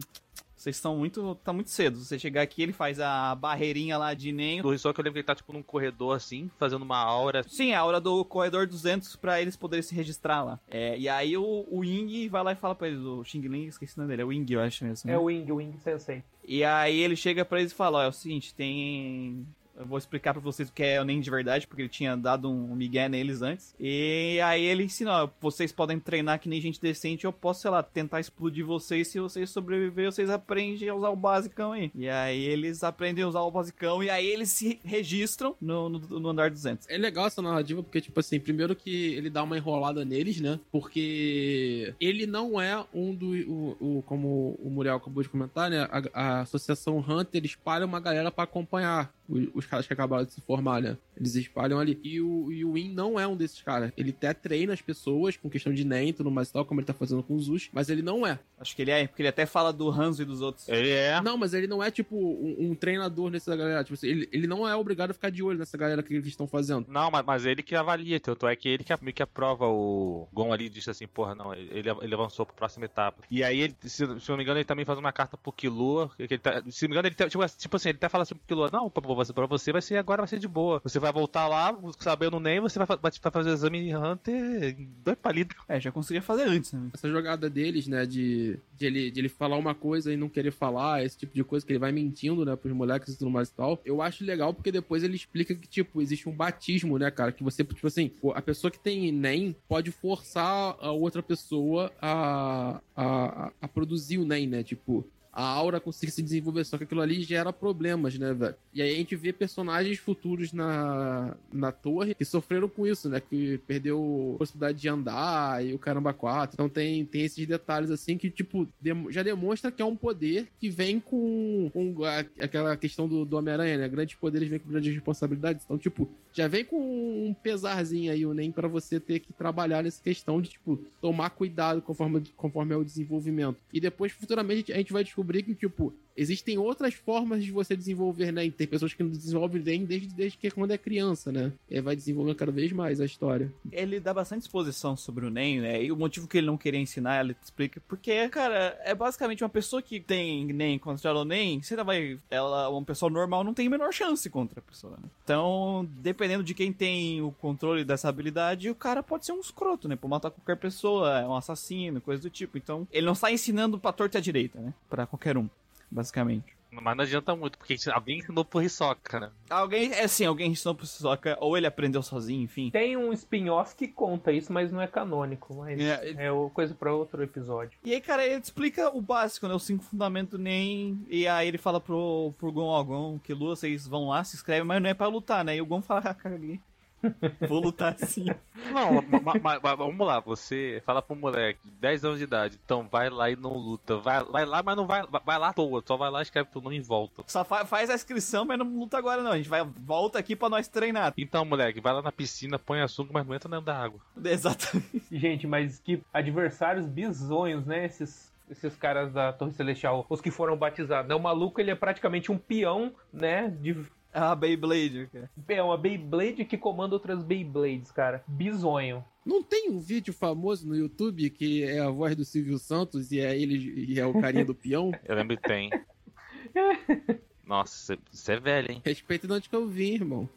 Vocês estão muito. tá muito cedo. Se você chegar aqui, ele faz a barreirinha lá de Nen. Do só que eu lembro que ele tá tipo num corredor assim, fazendo uma aura. Sim, é a hora do corredor 200 pra eles poderem se registrar lá. É, e aí o, o Ying vai lá e fala pra eles, o Xing Ling, esqueci o nome dele, é o Ying, eu acho mesmo. É né? o Wing, o Wing Sensei. E aí ele chega pra eles e fala, ó, é o seguinte, tem... Eu vou explicar pra vocês o que é o Nen de verdade, porque ele tinha dado um migué neles antes. E aí ele ensina, vocês podem treinar que nem gente decente, eu posso, sei lá, tentar explodir vocês, se vocês sobreviverem, vocês aprendem a usar o basicão aí. E aí eles aprendem a usar o basicão, e aí eles se registram no, no, no andar 200. É legal essa narrativa, porque, tipo assim, primeiro que ele dá uma enrolada neles, né? Porque ele não é um do. O, o- como o Muriel acabou de comentar, né? A, a Associação Hunter espalha uma galera pra acompanhar os, os caras que acabaram de se formar, né? Eles espalham ali. E o, e o Win não é um desses caras. Ele até treina as pessoas com questão de NEM e tudo mais e tal, como ele tá fazendo com os Zush, mas ele não é. Acho que ele é, porque ele até fala do Hanzo e dos outros. Ele é. Não, mas ele não é, tipo, um, um treinador nessa galera. Tipo assim, ele, ele não é obrigado a ficar de olho nessa galera que eles estão fazendo. Não, mas, mas ele que avalia, tanto é que ele que, meio que aprova o Gon ali e diz assim, porra, não, ele, ele avançou pra próxima etapa. E aí, ele, se, se eu não me engano, ele também faz uma carta pro Killua, que ele tá, se não me engano, ele tá, tipo, tipo assim, ele até fala assim pro Killua, não, pra você, pra você vai ser agora, vai ser de boa. Você vai voltar lá, sabendo nem, você vai, vai, vai fazer o exame Hunter dois palitos. É, já conseguia fazer antes, né? essa jogada deles, né, de, de, ele, de ele falar uma coisa e não querer falar, esse tipo de coisa que ele vai mentindo, né, pros moleques e tudo mais e tal, eu acho legal porque depois ele explica que, tipo, existe um batismo, né, cara, que você, tipo assim, a pessoa que tem NEM pode forçar a outra pessoa a, a, a produzir o NEM, né, tipo... A aura conseguir se desenvolver, só que aquilo ali gera problemas, né, velho? E aí a gente vê personagens futuros na, na torre que sofreram com isso, né? Que perdeu a possibilidade de andar e o caramba 4. Então tem, tem esses detalhes assim que, tipo, dem- já demonstra que é um poder que vem com, com a- aquela questão do, do Homem-Aranha, né? Grandes poderes vêm com grandes responsabilidades. Então, tipo, já vem com um pesarzinho aí, o NEM, pra você ter que trabalhar nessa questão de, tipo, tomar cuidado conforme, conforme é o desenvolvimento. E depois, futuramente, a gente vai descobrir que, tipo, existem outras formas de você desenvolver NEM. Tem pessoas que não desenvolvem NEM desde, desde que é quando é criança, né? E aí vai desenvolvendo cada vez mais a história. Ele dá bastante exposição sobre o Nen, né? E o motivo que ele não queria ensinar, ele explica. Porque, cara, é basicamente uma pessoa que tem Nen contra o Nen, você vai. Ela, uma pessoa normal, não tem a menor chance contra a pessoa. né? Então, dependendo de quem tem o controle dessa habilidade, o cara pode ser um escroto, né? Pode matar qualquer pessoa, é um assassino, coisa do tipo. Então, ele não está ensinando pra torta e à direita, né? Pra qualquer um, basicamente. Mas não adianta muito, porque alguém ensinou pro Hisoka, né? Alguém, é assim, alguém ensinou pro Sokka, ou ele aprendeu sozinho, enfim. Tem um spin-off que conta isso, mas não é canônico. Mas É, é, coisa pra outro episódio. E aí, cara, ele explica o básico, né? Os cinco fundamentos nem. E aí ele fala pro, pro Gon, ó, Gon, que Lua, vocês vão lá, se inscrevem, mas não é pra lutar, né? E o Gon fala, ah, caguei. Vou lutar sim. Não, ma- ma- ma- vamos lá, você fala pro moleque, 10 anos de idade, então vai lá e não luta. Vai, vai lá, mas não vai, vai- vai lá à toa, só vai lá, escreve teu nome e volta. Só fa- faz a inscrição, mas não luta agora, não. A gente vai volta aqui pra nós treinar. Então, moleque, vai lá na piscina, põe açúcar, mas não entra dentro da água. Exatamente. Gente, mas que adversários bizonhos, né? Esses, esses caras da Torre Celestial, os que foram batizados. né? O maluco, ele é praticamente um peão, né? De Ah, Beyblade, cara. é uma Beyblade que comanda outras Beyblades, cara. Bizonho. Não tem um vídeo famoso no YouTube que é a voz do Silvio Santos e é ele e é o carinha do peão? Eu lembro que tem. Nossa, você é velho, hein? Respeita de onde que eu vim, irmão.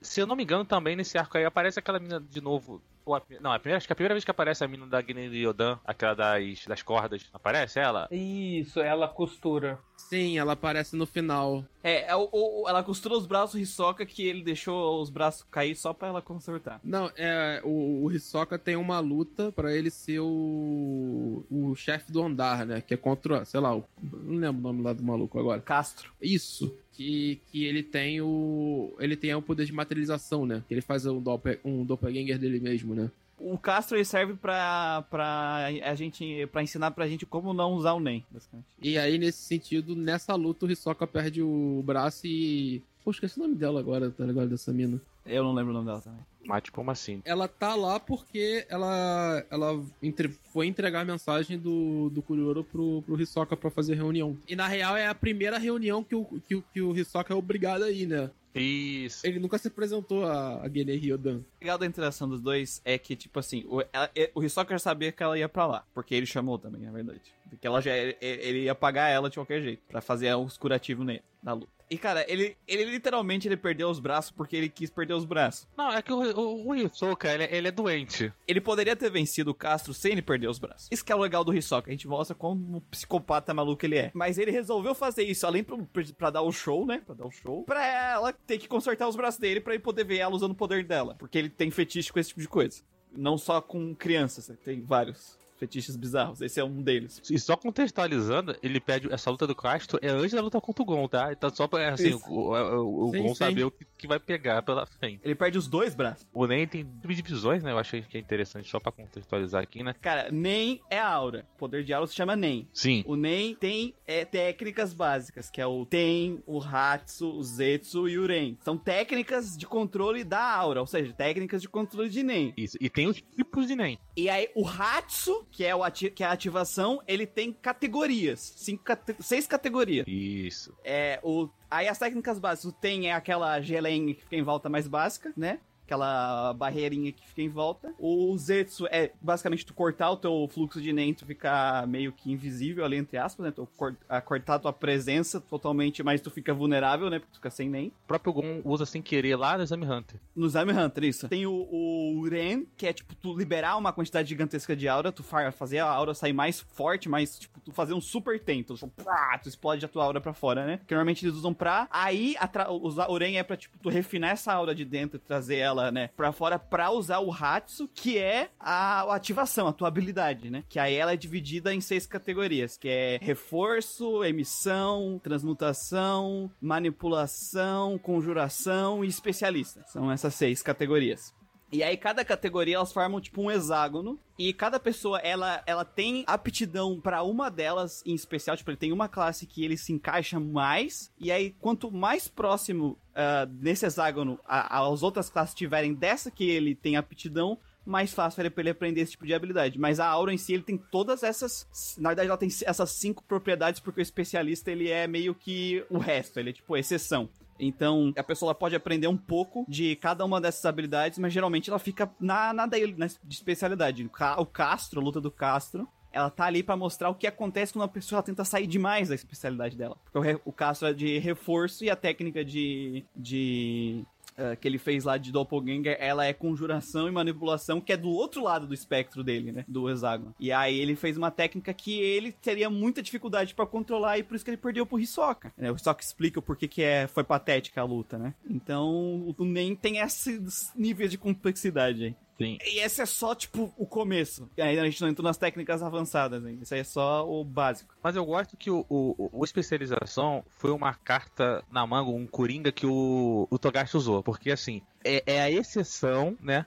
Se eu não me engano, também nesse arco aí aparece aquela mina de novo. Ou a- não, a primeira, acho que a primeira vez que aparece a mina da Guiné de Yodan, aquela das, das cordas. Aparece ela? Isso, ela costura. Sim, ela aparece no final. É, é o- o- ela costura os braços do Hisoka que ele deixou os braços cair só pra ela consertar. Não, é o, o Hisoka tem uma luta pra ele ser o, o chefe do andar, né? Que é contra, sei lá, o, não lembro o nome lá do maluco agora. Castro. Isso. Que, que ele tem o. Ele tem o poder de materialização, né? Que ele faz um, doppel, um doppelganger dele mesmo, né? O Castro serve pra, pra a gente para ensinar pra gente como não usar o NEM, basicamente. E aí, nesse sentido, nessa luta, o Hisoka perde o braço e. Pô, esqueci o nome dela agora, tá ligado? Dessa mina. Eu não lembro o nome dela também. Mas como assim? Ela tá lá porque ela, ela entre- foi entregar a mensagem do, do Kurioro pro, pro Hisoka pra fazer reunião. E na real é a primeira reunião que o, que, o- que o Hisoka é obrigado a ir, né? Isso. Ele nunca se apresentou a, a Gene Ryodan. O legal da interação dos dois é que, tipo assim, o, ela- o Hisoka já sabia que ela ia pra lá, porque ele chamou também, na verdade. Porque ela já, ele, ele ia pagar ela de qualquer jeito, pra fazer os curativos nele, na luta. E, cara, ele, ele literalmente ele perdeu os braços porque ele quis perder os braços. Não, é que o, o, o Hisoka, ele, ele é doente. Ele poderia ter vencido o Castro sem ele perder os braços. Isso que é o legal do Hisoka. A gente mostra como psicopata maluco ele é. Mas ele resolveu fazer isso, além pra, pra dar o show, né? Pra dar o show. Pra ela ter que consertar os braços dele pra ele poder ver ela usando o poder dela. Porque ele tem fetiche com esse tipo de coisa. Não só com crianças, né? tem vários fetiches bizarros. Esse é um deles. E só contextualizando, ele pede essa luta do Castro é antes da luta contra o Gon, tá? Então só pra assim, Isso. o, o, o Sim, Gon sim. saber o que, que vai pegar pela frente. Ele perde os dois braços. O Nen tem subdivisões, né? Eu achei que é interessante só pra contextualizar aqui, né? Cara, NEM é aura. O poder de aura se chama NEM. Sim. O NEM tem é, técnicas básicas, que é o TEN, o Hatsu, o Zetsu e o REN. São técnicas de controle da aura, ou seja, técnicas de controle de NEM. Isso. E tem os tipos de Nen. E aí, o Hatsu, que é, o ati- que é a ativação, ele tem categorias. Cinco cate- seis categorias. Isso. É, o, aí as técnicas básicas, o TEN é aquela geleinha que fica em volta mais básica, né? Aquela barreirinha que fica em volta. O Zetsu é basicamente tu cortar o teu fluxo de Nen, tu ficar meio que invisível ali, entre aspas, né? Tu cor- a cortar a tua presença totalmente, mas tu fica vulnerável, né? Porque tu fica sem Nen. O próprio Gon usa sem querer lá no Exame Hunter. No Zime Hunter, isso. Tem o, o Ren, que é tipo tu liberar uma quantidade gigantesca de aura, tu fa- fazer a aura sair mais forte, mais, tipo, tu fazer um super tento. Tipo, pá, tu explode a tua aura pra fora, né? Que normalmente eles usam pra. Aí usar o Ren é pra, tipo, tu refinar essa aura de dentro e trazer ela, né, pra fora pra usar o Hatsu, que é a, a ativação, a tua habilidade, né? Que aí ela é dividida em seis categorias, que é reforço, emissão, transmutação, manipulação, conjuração e especialista. São essas seis categorias. E aí cada categoria elas formam tipo um hexágono e cada pessoa ela, ela tem aptidão pra uma delas em especial, tipo ele tem uma classe que ele se encaixa mais e aí quanto mais próximo ah, nesse hexágono a- as outras classes tiverem dessa que ele tem aptidão, mais fácil é pra ele aprender esse tipo de habilidade. Mas a aura em si, ele tem todas essas. Na verdade, ela tem essas cinco propriedades, porque o especialista ele é meio que o resto, ele é tipo exceção. Então, a pessoa pode aprender um pouco de cada uma dessas habilidades, mas geralmente ela fica na, na dele, na de especialidade. O Ca- O Castro, a luta do Castro, ela tá ali pra mostrar o que acontece quando a pessoa tenta sair demais da especialidade dela. Porque o, o Castro é de reforço e a técnica de. de eh, que ele fez lá de Doppelganger, ela é conjuração e manipulação, que é do outro lado do espectro dele, né? Do hexágono. E aí ele fez uma técnica que ele teria muita dificuldade pra controlar e por isso que ele perdeu pro Hisoka. né? O Hisoka explica o porquê que é, foi patética a luta, né? Então, o Nen tem esses níveis de complexidade aí. Sim. E esse é só, tipo, o começo. E ainda a gente não entrou nas técnicas avançadas ainda. Isso aí é só o básico. Mas eu gosto que o, o, o especialização foi uma carta na manga, um coringa que o, o Togashi usou. Porque assim, é, é a exceção, né?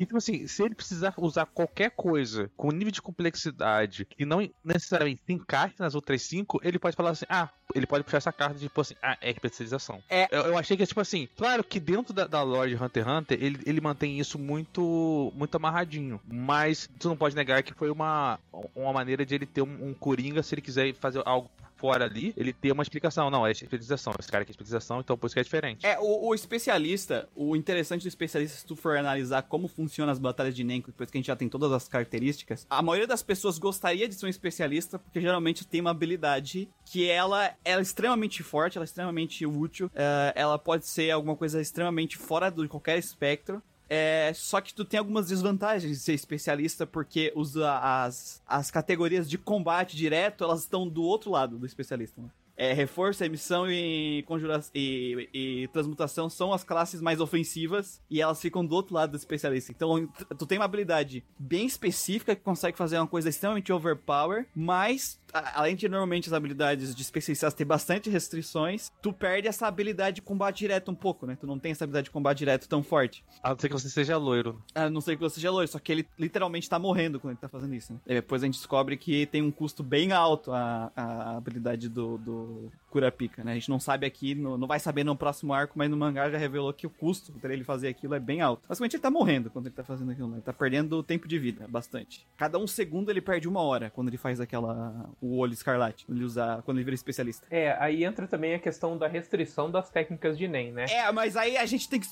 Então, assim, se ele precisar usar qualquer coisa com nível de complexidade que não necessariamente se encaixe nas outras cinco, ele pode falar assim: ah, ele pode puxar essa carta de, tipo assim, ah, é especialização. É. Eu, eu achei que, tipo assim, claro que dentro da, da lore de Hunter x Hunter, ele, ele mantém isso muito muito amarradinho. Mas tu não pode negar que foi uma, uma maneira de ele ter um, um coringa se ele quiser fazer algo fora ali, ele ter uma explicação. Não, é especialização. Esse cara aqui é especialização, então por isso que é diferente. É, o, o especialista, o interessante do especialista, se tu for analisar como funcionam as batalhas de Nenko, depois que a gente já tem todas as características, a maioria das pessoas gostaria de ser um especialista, porque geralmente tem uma habilidade que ela, ela é extremamente forte, ela é extremamente útil, é, ela pode ser alguma coisa extremamente fora de qualquer espectro, é, só que tu tem algumas desvantagens de ser especialista, porque os, as, as categorias de combate direto, elas estão do outro lado do especialista, né? É, reforço, emissão e, conjura e, e transmutação são as classes mais ofensivas e elas ficam do outro lado do especialista. Então, tu tem uma habilidade bem específica que consegue fazer uma coisa extremamente overpower, mas além de normalmente as habilidades de especialistas ter bastante restrições, tu perde essa habilidade de combate direto um pouco, né? Tu não tem essa habilidade de combate direto tão forte. A não ser que você seja loiro. A não ser que você seja loiro, só que ele literalmente tá morrendo quando ele tá fazendo isso, né? E depois a gente descobre que tem um custo bem alto a, a habilidade do, do Kurapika, né? A gente não sabe aqui, no- não vai saber no próximo arco, mas no mangá já revelou que o custo pra ele fazer aquilo é bem alto. Basicamente ele tá morrendo quando ele tá fazendo aquilo, né? Ele tá perdendo tempo de vida, bastante. Cada um segundo ele perde uma hora quando ele faz aquela o olho escarlate, quando ele usa, quando ele vira especialista. É, aí entra também a questão da restrição das técnicas de NEM, né? É, mas aí a gente tem que.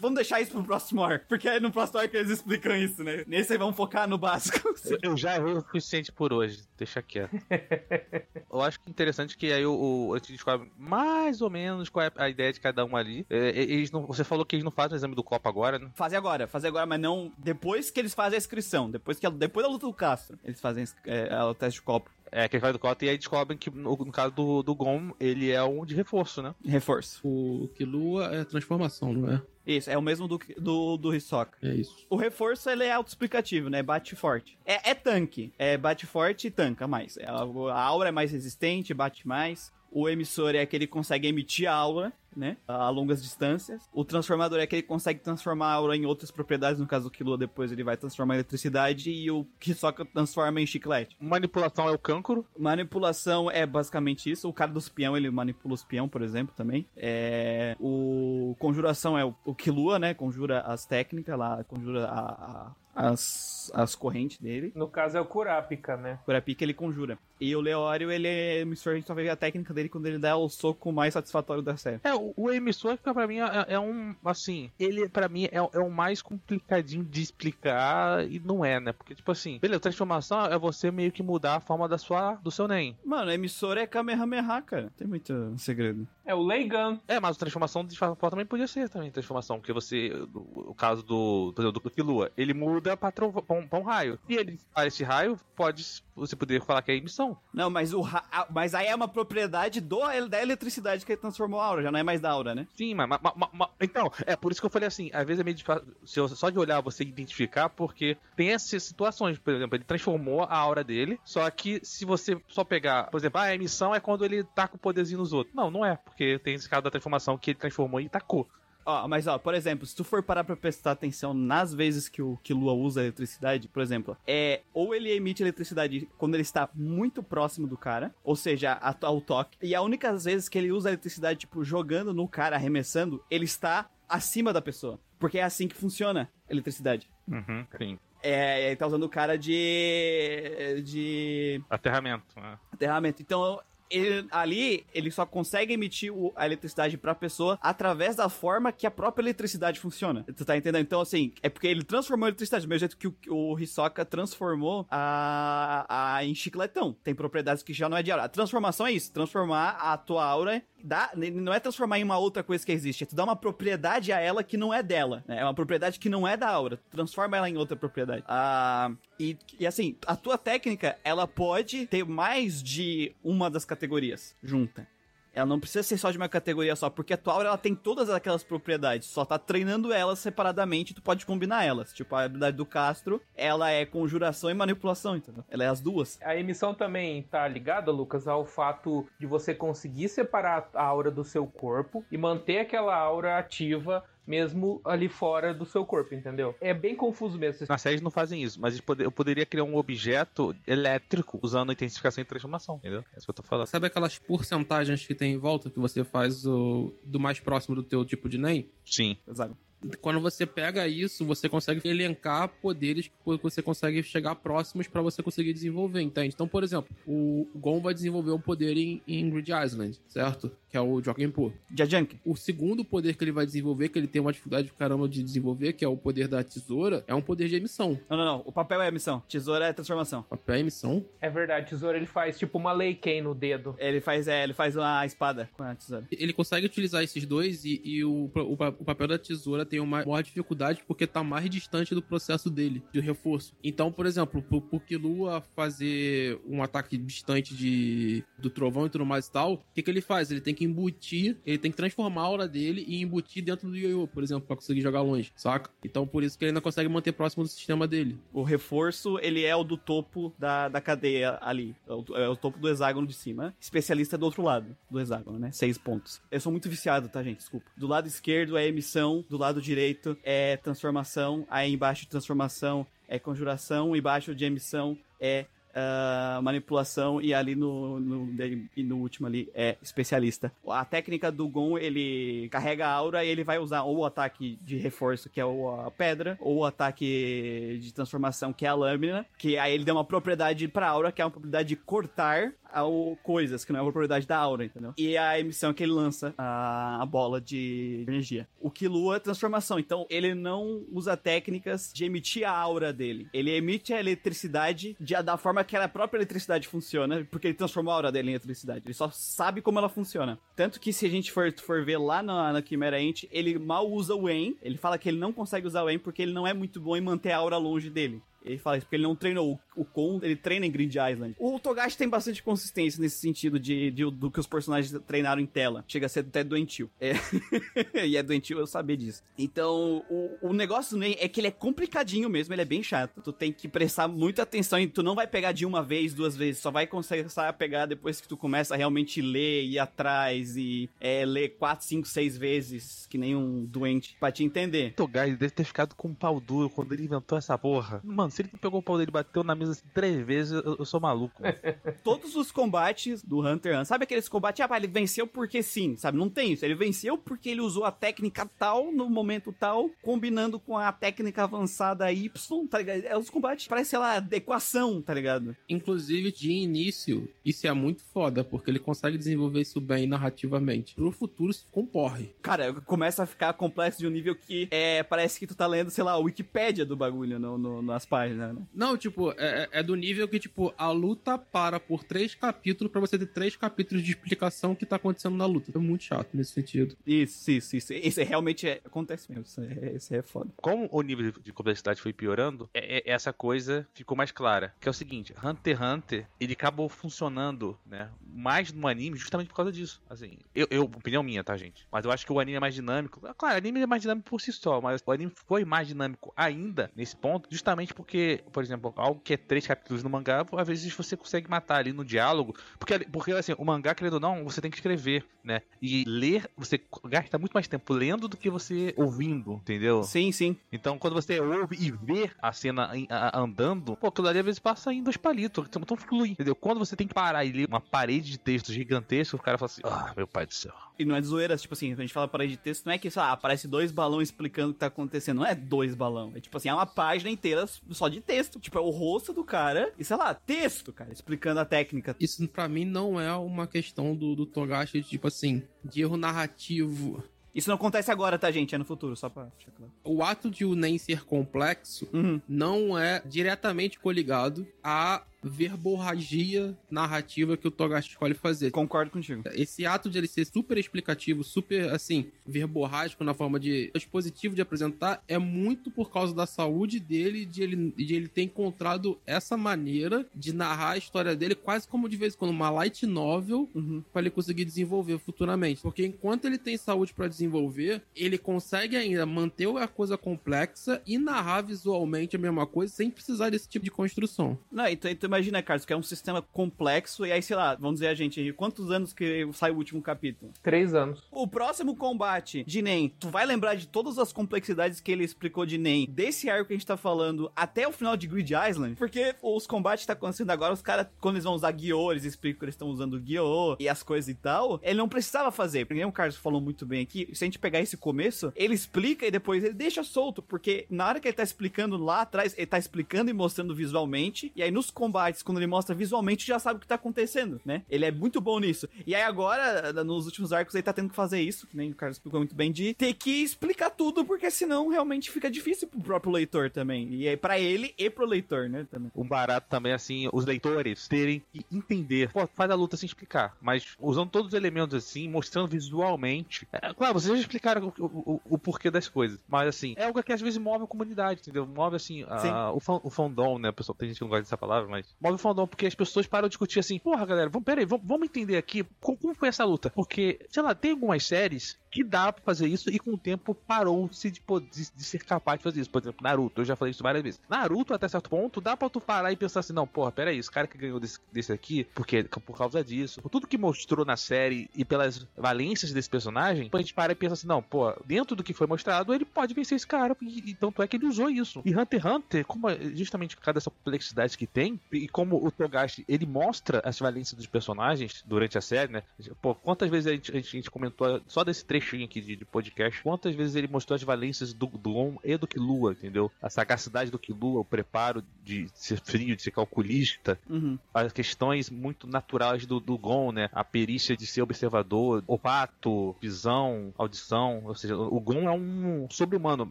Vamos deixar isso pro próximo arco. Porque aí no próximo arco eles explicam isso, né? Nesse aí vamos focar no básico. Eu já errei o suficiente por hoje, deixa quieto. eu acho que interessante que aí o, o, a gente descobre mais ou menos qual é a ideia de cada um ali. É, eles não, você falou que eles não fazem o exame do copo agora, né? Fazer agora, fazer agora, mas não depois que eles fazem a inscrição. Depois, que, depois da luta do Castro, eles fazem é, o teste de copo. É, que ele faz do copo e aí descobrem que no, no caso do, do Gon, ele é um de reforço, né? Reforço. O Killua é transformação, não é? Isso, é o mesmo do, do, do Hisoka. É isso. O reforço, ele é autoexplicativo, né? Bate forte. É, é tanque. É bate forte e tanca mais. É, A, a aura é mais resistente, bate mais. O emissor é que ele consegue emitir a aura, né? A longas distâncias. O transformador é que ele consegue transformar a aura em outras propriedades. No caso do Killua, depois ele vai transformar em eletricidade. E o Hisoka transforma em chiclete. Manipulação é o cancro. Manipulação é basicamente isso. O cara dos peão, ele manipula os peão, por exemplo, também. É... O conjuração é o, o Killua, né? Conjura as técnicas lá, conjura a, a- as, as correntes dele. No caso é o Kurapika, né? Kurapika ele conjura. E o Leório, ele é a gente só vai ver a técnica dele quando ele dá o soco mais satisfatório da série. É, o, o emissor que pra mim é, é um, assim, ele pra mim é, é o mais complicadinho de explicar e não é, né? Porque, tipo assim, beleza, transformação é você meio que mudar a forma da sua, do seu NEM. Mano, emissor é Kamehameha, cara. Tem muito segredo. É o Leigan. É, mas a transformação de fato também podia ser também transformação, porque você, o, o caso do, por exemplo, do Killua, ele muda pra, pra, um, pra um raio. E ele faz esse raio, pode você poder falar que é emissão. Não, mas o ra- a- mas aí é uma propriedade do, da eletricidade que ele transformou a aura, já não é mais da aura, né? Sim, mas, mas- mas- mas- então, é por isso que eu falei assim, às vezes é meio difícil, só de olhar você identificar, porque tem essas situações, por exemplo, ele transformou a aura dele, só que se você só pegar, por exemplo, ah, a emissão é quando ele taca o poderzinho nos outros. Não, não é, porque tem esse caso da transformação que ele transformou e tacou. Ó, mas ó, por exemplo, se tu for parar pra prestar atenção nas vezes que o que Lua usa eletricidade, por exemplo, é ou ele emite eletricidade quando ele está muito próximo do cara, ou seja, a- ao toque, e a única vezes que ele usa eletricidade, tipo, jogando no cara, arremessando, ele está acima da pessoa. Porque é assim que funciona a eletricidade. Uhum, sim. É, ele tá usando o cara de. de Aterramento. né? aterramento. Então, ele- ali, ele só consegue emitir o- a eletricidade pra pessoa através da forma que a própria eletricidade funciona. Tu tá entendendo? Então, assim, é porque ele transformou a eletricidade, do mesmo jeito que o, o Hisoka transformou a, a em chicletão. Tem propriedades que já não é de aura. A transformação é isso, transformar a tua aura, dá, não é transformar em uma outra coisa que existe, é tu dar uma propriedade a ela que não é dela. né? É uma propriedade que não é da aura. Transforma ela em outra propriedade. Ah, e, e assim, a tua técnica, ela pode ter mais de uma das categorias junta. Ela não precisa ser só de uma categoria só, porque a tua aura ela tem todas aquelas propriedades, só tá treinando elas separadamente, tu pode combinar elas. Tipo, a habilidade do Castro, ela é conjuração e manipulação, entendeu? Ela é as duas. A emissão também tá ligada, Lucas, ao fato de você conseguir separar a aura do seu corpo e manter aquela aura ativa mesmo ali fora do seu corpo, entendeu? É bem confuso mesmo. Na série eles não fazem isso, mas eu poderia criar um objeto elétrico usando intensificação e transformação, entendeu? É isso que eu tô falando. Sabe aquelas porcentagens que tem em volta que você faz o, do mais próximo do teu tipo de NEM? Sim. Exato. Quando você pega isso, você consegue elencar poderes que você consegue chegar próximos pra você conseguir desenvolver, entende? Então, por exemplo, o Gon vai desenvolver um poder em, em Grid Island, certo? Que é o Jokenpo. Jajunk. O segundo poder que ele vai desenvolver, que ele tem uma dificuldade de caramba de desenvolver, que é o poder da tesoura, é um poder de emissão. Não, não, não. O papel é a missão. Tesoura é transformação. Papel é emissão. É verdade, tesouro ele faz tipo uma Leiken no dedo. Ele faz, é, ele faz uma espada com a tesoura. Ele consegue utilizar esses dois e, e o, o, o papel da tesoura tem uma maior dificuldade porque tá mais distante do processo dele, de reforço. Então, por exemplo, pro, pro Killua fazer um ataque distante de, do trovão e tudo mais e tal, o que, que ele faz? Ele tem que embutir, ele tem que transformar a aura dele e embutir dentro do Yoyo, por exemplo, pra conseguir jogar longe, saca? Então, por isso que ele ainda consegue manter próximo do sistema dele. O reforço, ele é o do topo da, da cadeia ali. É o, é o topo do hexágono de cima. Especialista do outro lado do hexágono, né? Seis pontos. Eu sou muito viciado, tá, gente? Desculpa. Do lado esquerdo é emissão, do lado direito é transformação, aí embaixo de transformação é conjuração, embaixo de emissão é ah, manipulação e ali no, no, no último ali é especialista. A técnica do Gon, ele carrega a aura e ele vai usar ou o ataque de reforço, que é a pedra, ou o ataque de transformação, que é a lâmina, que aí ele dá uma propriedade pra aura, que é uma propriedade de cortar ao, coisas, que não é uma propriedade da aura, entendeu? E a emissão é que ele lança a, a bola de energia. O Killua é transformação, então ele não usa técnicas de emitir a aura dele. Ele emite a eletricidade de, da forma que a própria eletricidade funciona, porque ele transformou a aura dele em eletricidade. Ele só sabe como ela funciona. Tanto que se a gente for, for ver lá na, na Chimera Ant, ele mal usa o En. Ele fala que ele não consegue usar o En porque ele não é muito bom em manter a aura longe dele. Ele fala isso porque ele não treinou. O, o Kon, ele treina em Grid Island. O Togashi tem bastante consistência nesse sentido de, de- do que os personagens treinaram em tela. Chega a ser até doentio. É. e é doentio eu saber disso. Então, o, o negócio Nen é que ele é complicadinho mesmo, ele é bem chato. Tu tem que prestar muita atenção e tu não vai pegar de uma vez, duas vezes. Só vai começar a pegar depois que tu começa a realmente ler, ir atrás e é, ler quatro, cinco, seis vezes, que nem um doente, pra te entender. Togai deve ter ficado com um pau duro quando ele inventou essa porra. Mano, se ele não pegou o pau dele e bateu na mesa assim, três vezes, eu, eu sou maluco. todos os combates do Hunter x Hunter, sabe aqueles combates, ah, ele venceu porque sim, sabe? Não tem isso. Ele venceu porque ele usou a técnica tal, no momento tal, combinando com a técnica avançada Y, tá ligado? É os combates, parece, sei lá, equação, tá ligado? Inclusive, de início, isso é muito foda, porque ele consegue desenvolver isso bem narrativamente. Pro futuro, se comporre. Cara, começa a ficar complexo de um nível que é, parece que tu tá lendo, sei lá, a Wikipédia do bagulho no, no- nas páginas, né? Não, tipo, é, é do nível que, tipo, a luta para por três capítulos pra você ter três capítulos de explicação o que tá acontecendo na luta. É muito chato nesse sentido. Isso, isso, isso. Isso é, realmente é, acontece mesmo. Isso é, isso é foda. Como o nível de complexidade foi piorando, é- é- essa coisa ficou mais clara. Que é o seguinte, Hunter x Hunter, ele acabou funcionando, né, mais no anime justamente por causa disso. Assim, eu, eu opinião minha, tá, gente? Mas eu acho que o anime é mais dinâmico. Claro, o anime é mais dinâmico por si só, mas o anime foi mais dinâmico ainda nesse ponto, justamente porque, por exemplo, algo que é três capítulos no mangá, às vezes você consegue matar ali no diálogo, porque, porque assim, o mangá, querendo ou não, você tem que escrever, né? E ler, você gasta muito mais tempo lendo do que você ouvindo, entendeu? Sim, sim. Então, quando você ouve e vê a cena a- andando, pô, aquilo ali às vezes passa em dois palitos, então flui, entendeu? Quando você tem que parar e ler uma parede de texto gigantesco, o cara fala assim, ah, meu pai do céu. E não é de zoeira, tipo assim, a gente fala parede de texto, não é que, sei lá, aparece dois balões explicando o que tá acontecendo. Não é dois balões. É tipo assim, é uma página inteira só de texto. Tipo, é o rosto do cara e, sei lá, texto, cara, explicando a técnica. Isso pra mim não é uma questão do, do Togashi, tipo assim, de erro narrativo. Isso não acontece agora, tá, gente? É no futuro, só pra deixar claro. O ato de o NEM ser complexo Uhum. não é diretamente coligado à verborragia narrativa que o Togashi escolhe fazer. Concordo contigo. Esse ato de ele ser super explicativo, super, assim, verborrágico na forma de dispositivo de apresentar, é muito por causa da saúde dele, de ele, de ele ter encontrado essa maneira de narrar a história dele, quase como de vez em quando uma light novel, Uhum. pra ele conseguir desenvolver futuramente. Porque enquanto ele tem saúde pra desenvolver, ele consegue ainda manter a coisa complexa e narrar visualmente a mesma coisa sem precisar desse tipo de construção. Não, então tu imagina, Carlos, que é um sistema complexo, e aí, sei lá, vamos dizer a gente, quantos anos que sai o último capítulo? Três anos. O próximo combate de Nen, tu vai lembrar de todas as complexidades que ele explicou de Nen, desse arco que a gente tá falando até o final de Grid Island? Porque os combates que tá acontecendo agora, os caras, quando eles vão usar Guiô, eles explicam que eles estão usando Guiô e as coisas e tal, ele não precisava fazer. Porque nem o Carlos falou muito bem aqui, se a gente pegar esse começo, ele explica e depois ele deixa solto, porque na hora que ele tá explicando lá atrás, ele tá explicando e mostrando visualmente, e aí nos combates, quando ele mostra visualmente, já sabe o que tá acontecendo, né? Ele é muito bom nisso. E aí agora, nos últimos arcos, ele tá tendo que fazer isso, que nem o Carlos explicou muito bem, de ter que explicar tudo, porque senão realmente fica difícil pro próprio leitor também. E é pra ele e pro leitor, né? Também. Um barato também, assim, os leitores terem que entender. Pô, faz a luta sem explicar, mas usando todos os elementos assim, mostrando visualmente. É, claro, vocês já explicaram o, o- o porquê das coisas, mas assim, é algo que às vezes move a comunidade, entendeu? Move assim, a- o, fan, o fandom, né? Pessoal, tem gente que não gosta dessa palavra, mas move o fandom porque as pessoas param de discutir assim, porra, galera, vamos, peraí, vamos, vamos entender aqui como, como foi essa luta. Porque, sei lá, tem algumas séries que dá pra fazer isso e com o tempo parou-se de, de, de ser capaz de fazer isso. Por exemplo, Naruto, eu já falei isso várias vezes. Naruto, até certo ponto, dá pra tu parar e pensar assim, não, porra, peraí, esse cara que ganhou desse, desse aqui, porque por causa disso, por tudo que mostrou na série e pelas valências desse personagem, a gente para e pensa assim, não, pô, dentro do que foi mostrado, ele pode vencer esse cara, e, e tanto é que ele usou isso. E Hunter x Hunter, como é justamente por causa dessa complexidade que tem, e como o Togashi, ele mostra as valências dos personagens durante a série, né? Pô, quantas vezes a gente, a gente- a gente comentou só desse trechinho aqui de, de podcast, quantas vezes ele mostrou as valências do, do Gon e do Killua, entendeu? A sagacidade do Killua, o preparo de ser frio, de ser calculista, Uhum. as questões muito naturais do, do Gon, né? A perícia de ser observador, olfato, visão, audição, ou seja, o Gon é um sobre-humano.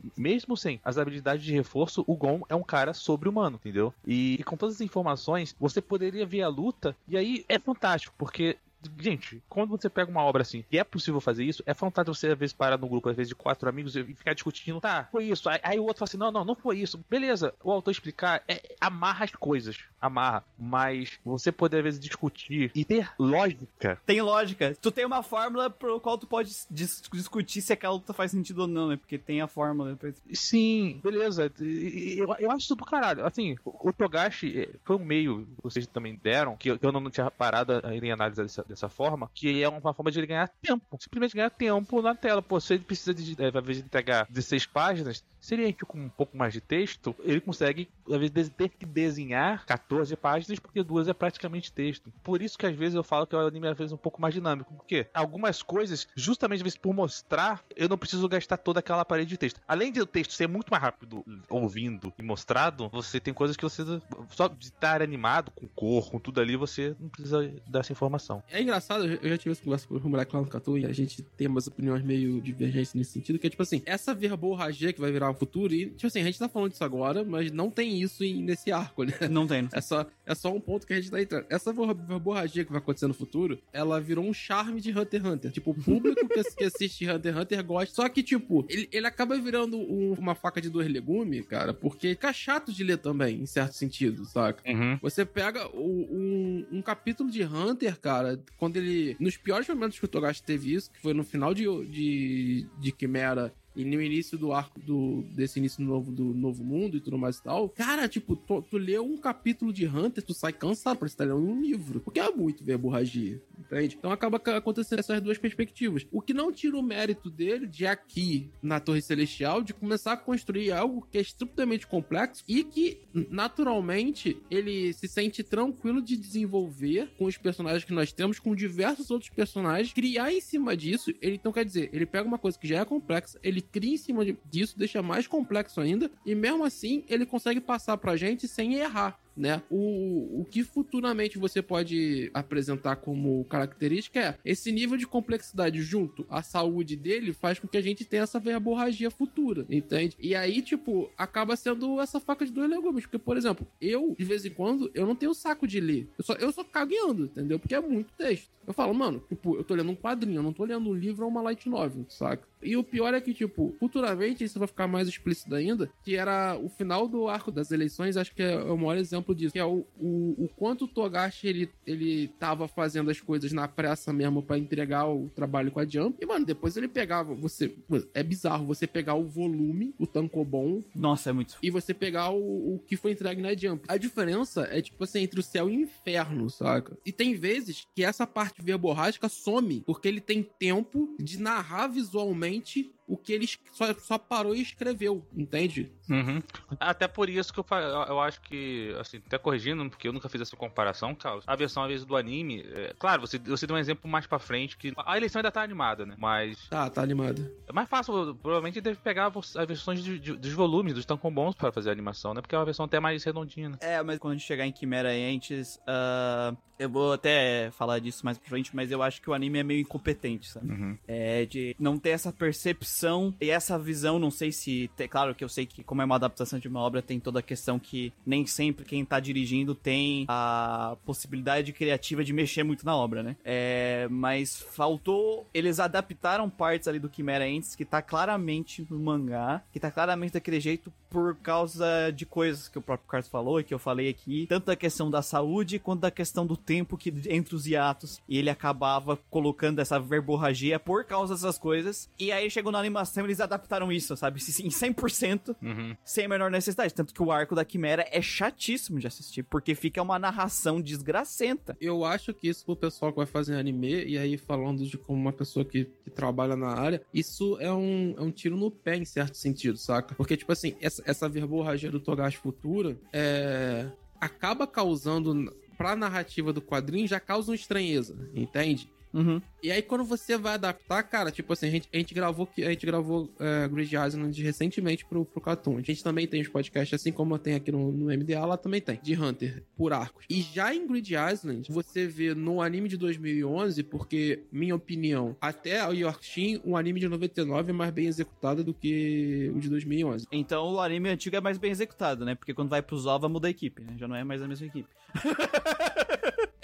Mesmo sem as habilidades de reforço, o Gon é um cara sobre-humano, entendeu? E, e com todas as informações, você poderia ver a luta, e aí é fantástico, porque Gente, quando você pega uma obra assim e é possível fazer isso, é fantástico você às vezes parar num grupo, às vezes de quatro amigos e ficar discutindo, tá, foi isso. Aí, aí o outro fala assim: não, não, não foi isso. Beleza, o autor explicar, é, amarra as coisas, amarra. Mas você poder às vezes discutir e ter lógica. Tem lógica. Tu tem uma fórmula pro qual tu pode dis- discutir se aquela luta faz sentido ou não, né? Porque tem a fórmula. Sim, beleza. Eu, eu acho isso do caralho. Assim, o Togashi eh, foi um meio vocês também deram, que eu, que eu não tinha parado em análise dessa, dessa forma, que é uma forma de ele ganhar tempo. Simplesmente ganhar tempo na tela. Pô, se ele precisa de, ao invés de entregar 16 páginas, se ele enche com um pouco mais de texto, ele consegue, às vezes, ter que desenhar 14 páginas, porque duas é praticamente texto. Por isso que às vezes eu falo que o anime é às vezes um pouco mais dinâmico. Porque algumas coisas, justamente às vezes por mostrar, eu não preciso gastar toda aquela parede de texto. Além de o texto ser muito mais rápido ouvindo e mostrado, você tem coisas que você. Só de estar animado com cor, com tudo ali, você não precisa dessa informação. É engraçado, eu já tive essa conversa com o moleque lá no Catu e a gente tem umas opiniões meio divergentes nesse sentido, que é tipo assim, essa verborragia que vai virar futuro, e tipo assim, a gente tá falando disso agora, mas não tem isso em- nesse arco, né? Não tem. É só, é só um ponto que a gente tá entrando. Essa verborragia que vai acontecer no futuro, ela virou um charme de Hunter x Hunter. Tipo, o público que, assiste Hunter x Hunter gosta. Só que, tipo, ele, ele acaba virando um- uma faca de dois legumes, cara, porque fica chato de ler também, em certo sentido, saca? Você pega o- um, um capítulo de Hunter, cara, quando ele. Nos piores momentos que o Togashi teve isso, que foi no final de, de, de Quimera e no início do arco do, desse início novo do Novo Mundo e tudo mais e tal. Cara, tipo, tu, tu lê um capítulo de Hunter, tu sai cansado pra estar lendo um livro. Porque é muito verborragia, entende? Então acaba ca- acontecendo essas duas perspectivas. O que não tira o mérito dele de aqui na Torre Celestial de começar a construir algo que é estupidamente complexo e que naturalmente ele se sente tranquilo de desenvolver com os personagens que nós temos, com diversos outros personagens, criar em cima disso. Ele então quer dizer, ele pega uma coisa que já é complexa, ele cria em cima disso, deixa mais complexo ainda, e mesmo assim ele consegue passar pra gente sem errar. Né? O, o que futuramente você pode apresentar como característica é esse nível de complexidade junto à saúde dele faz com que a gente tenha essa verborragia futura, entende? E aí, tipo, acaba sendo essa faca de dois legumes. Porque, por exemplo, eu, de vez em quando, eu não tenho saco de ler. Eu só, eu só cagueando, entendeu? Porque é muito texto. Eu falo, mano, tipo, eu tô lendo um quadrinho, eu não tô lendo um livro ou uma light novel, saca? E o pior é que, tipo, futuramente isso vai ficar mais explícito ainda, que era o final do arco das eleições, acho que é o maior exemplo disso, que é o, o, o quanto o Togashi, ele, ele tava fazendo as coisas na pressa mesmo pra entregar o trabalho com a Jump, e, mano, depois ele pegava, você, é bizarro, você pegar o volume, o tankobon, Nossa, é muito. e você pegar o, o que foi entregue na Jump. A diferença é, tipo assim, entre o céu e o inferno, saca? E tem vezes que essa parte verborrágica some, porque ele tem tempo de narrar visualmente o que ele só, só parou e escreveu, entende? Uhum. Até por isso que eu, fa- eu acho que, assim, até corrigindo, porque eu nunca fiz essa comparação, Carlos. A versão, às vezes, do anime, é, claro, você, você deu um exemplo mais pra frente, que a eleição ainda tá animada, né? Mas Tá, tá animado. é mais fácil, provavelmente deve pegar as versões de- de- dos volumes, dos tankobons pra fazer a animação, né? Porque é uma versão até mais redondinha, né? É, mas quando a gente chegar em Quimera antes, ah, eu vou até falar disso mais pra frente, mas eu acho que o anime é meio incompetente, sabe? Uhum. É de não ter essa percepção adaptação e essa visão, não sei se. Claro que eu sei que, como é uma adaptação de uma obra, tem toda a questão que nem sempre quem tá dirigindo tem a possibilidade criativa de mexer muito na obra, né? É, mas faltou. Eles adaptaram partes ali do Chimera Ants que tá claramente no mangá, que tá claramente daquele jeito por causa de coisas que o próprio Carlos falou e que eu falei aqui, tanto da questão da saúde quanto da questão do tempo que entre os hiatos, e ele acabava colocando essa verborragia por causa dessas coisas, e aí chegou na animação eles adaptaram isso, sabe, em 100%, Uhum. sem a menor necessidade, tanto que o arco da Quimera é chatíssimo de assistir, porque fica uma narração desgracenta. Eu acho que isso pro pessoal que vai fazer anime, e aí falando de como uma pessoa que, que trabalha na área, isso é um, é um tiro no pé em certo sentido, saca? Porque, tipo assim, essa, essa verborragia do Togashi Futura é, acaba causando, pra narrativa do quadrinho, já causa uma estranheza, entende? Uhum. E aí, quando você vai adaptar, cara, tipo assim, a gente, a gente gravou, a gente gravou é, Grid Island recentemente pro, pro Cartoon. A gente também tem os podcasts, assim como tem aqui no, no MDA, lá também tem, de Hunter, por arcos. E já em Grid Island, você vê no anime de 2011, porque, minha opinião, até o Yorkshin, um anime de 99 é mais bem executado do que o de 2011. Então o anime antigo é mais bem executado, né? Porque quando vai pros OVA muda a equipe, né? Já não é mais a mesma equipe.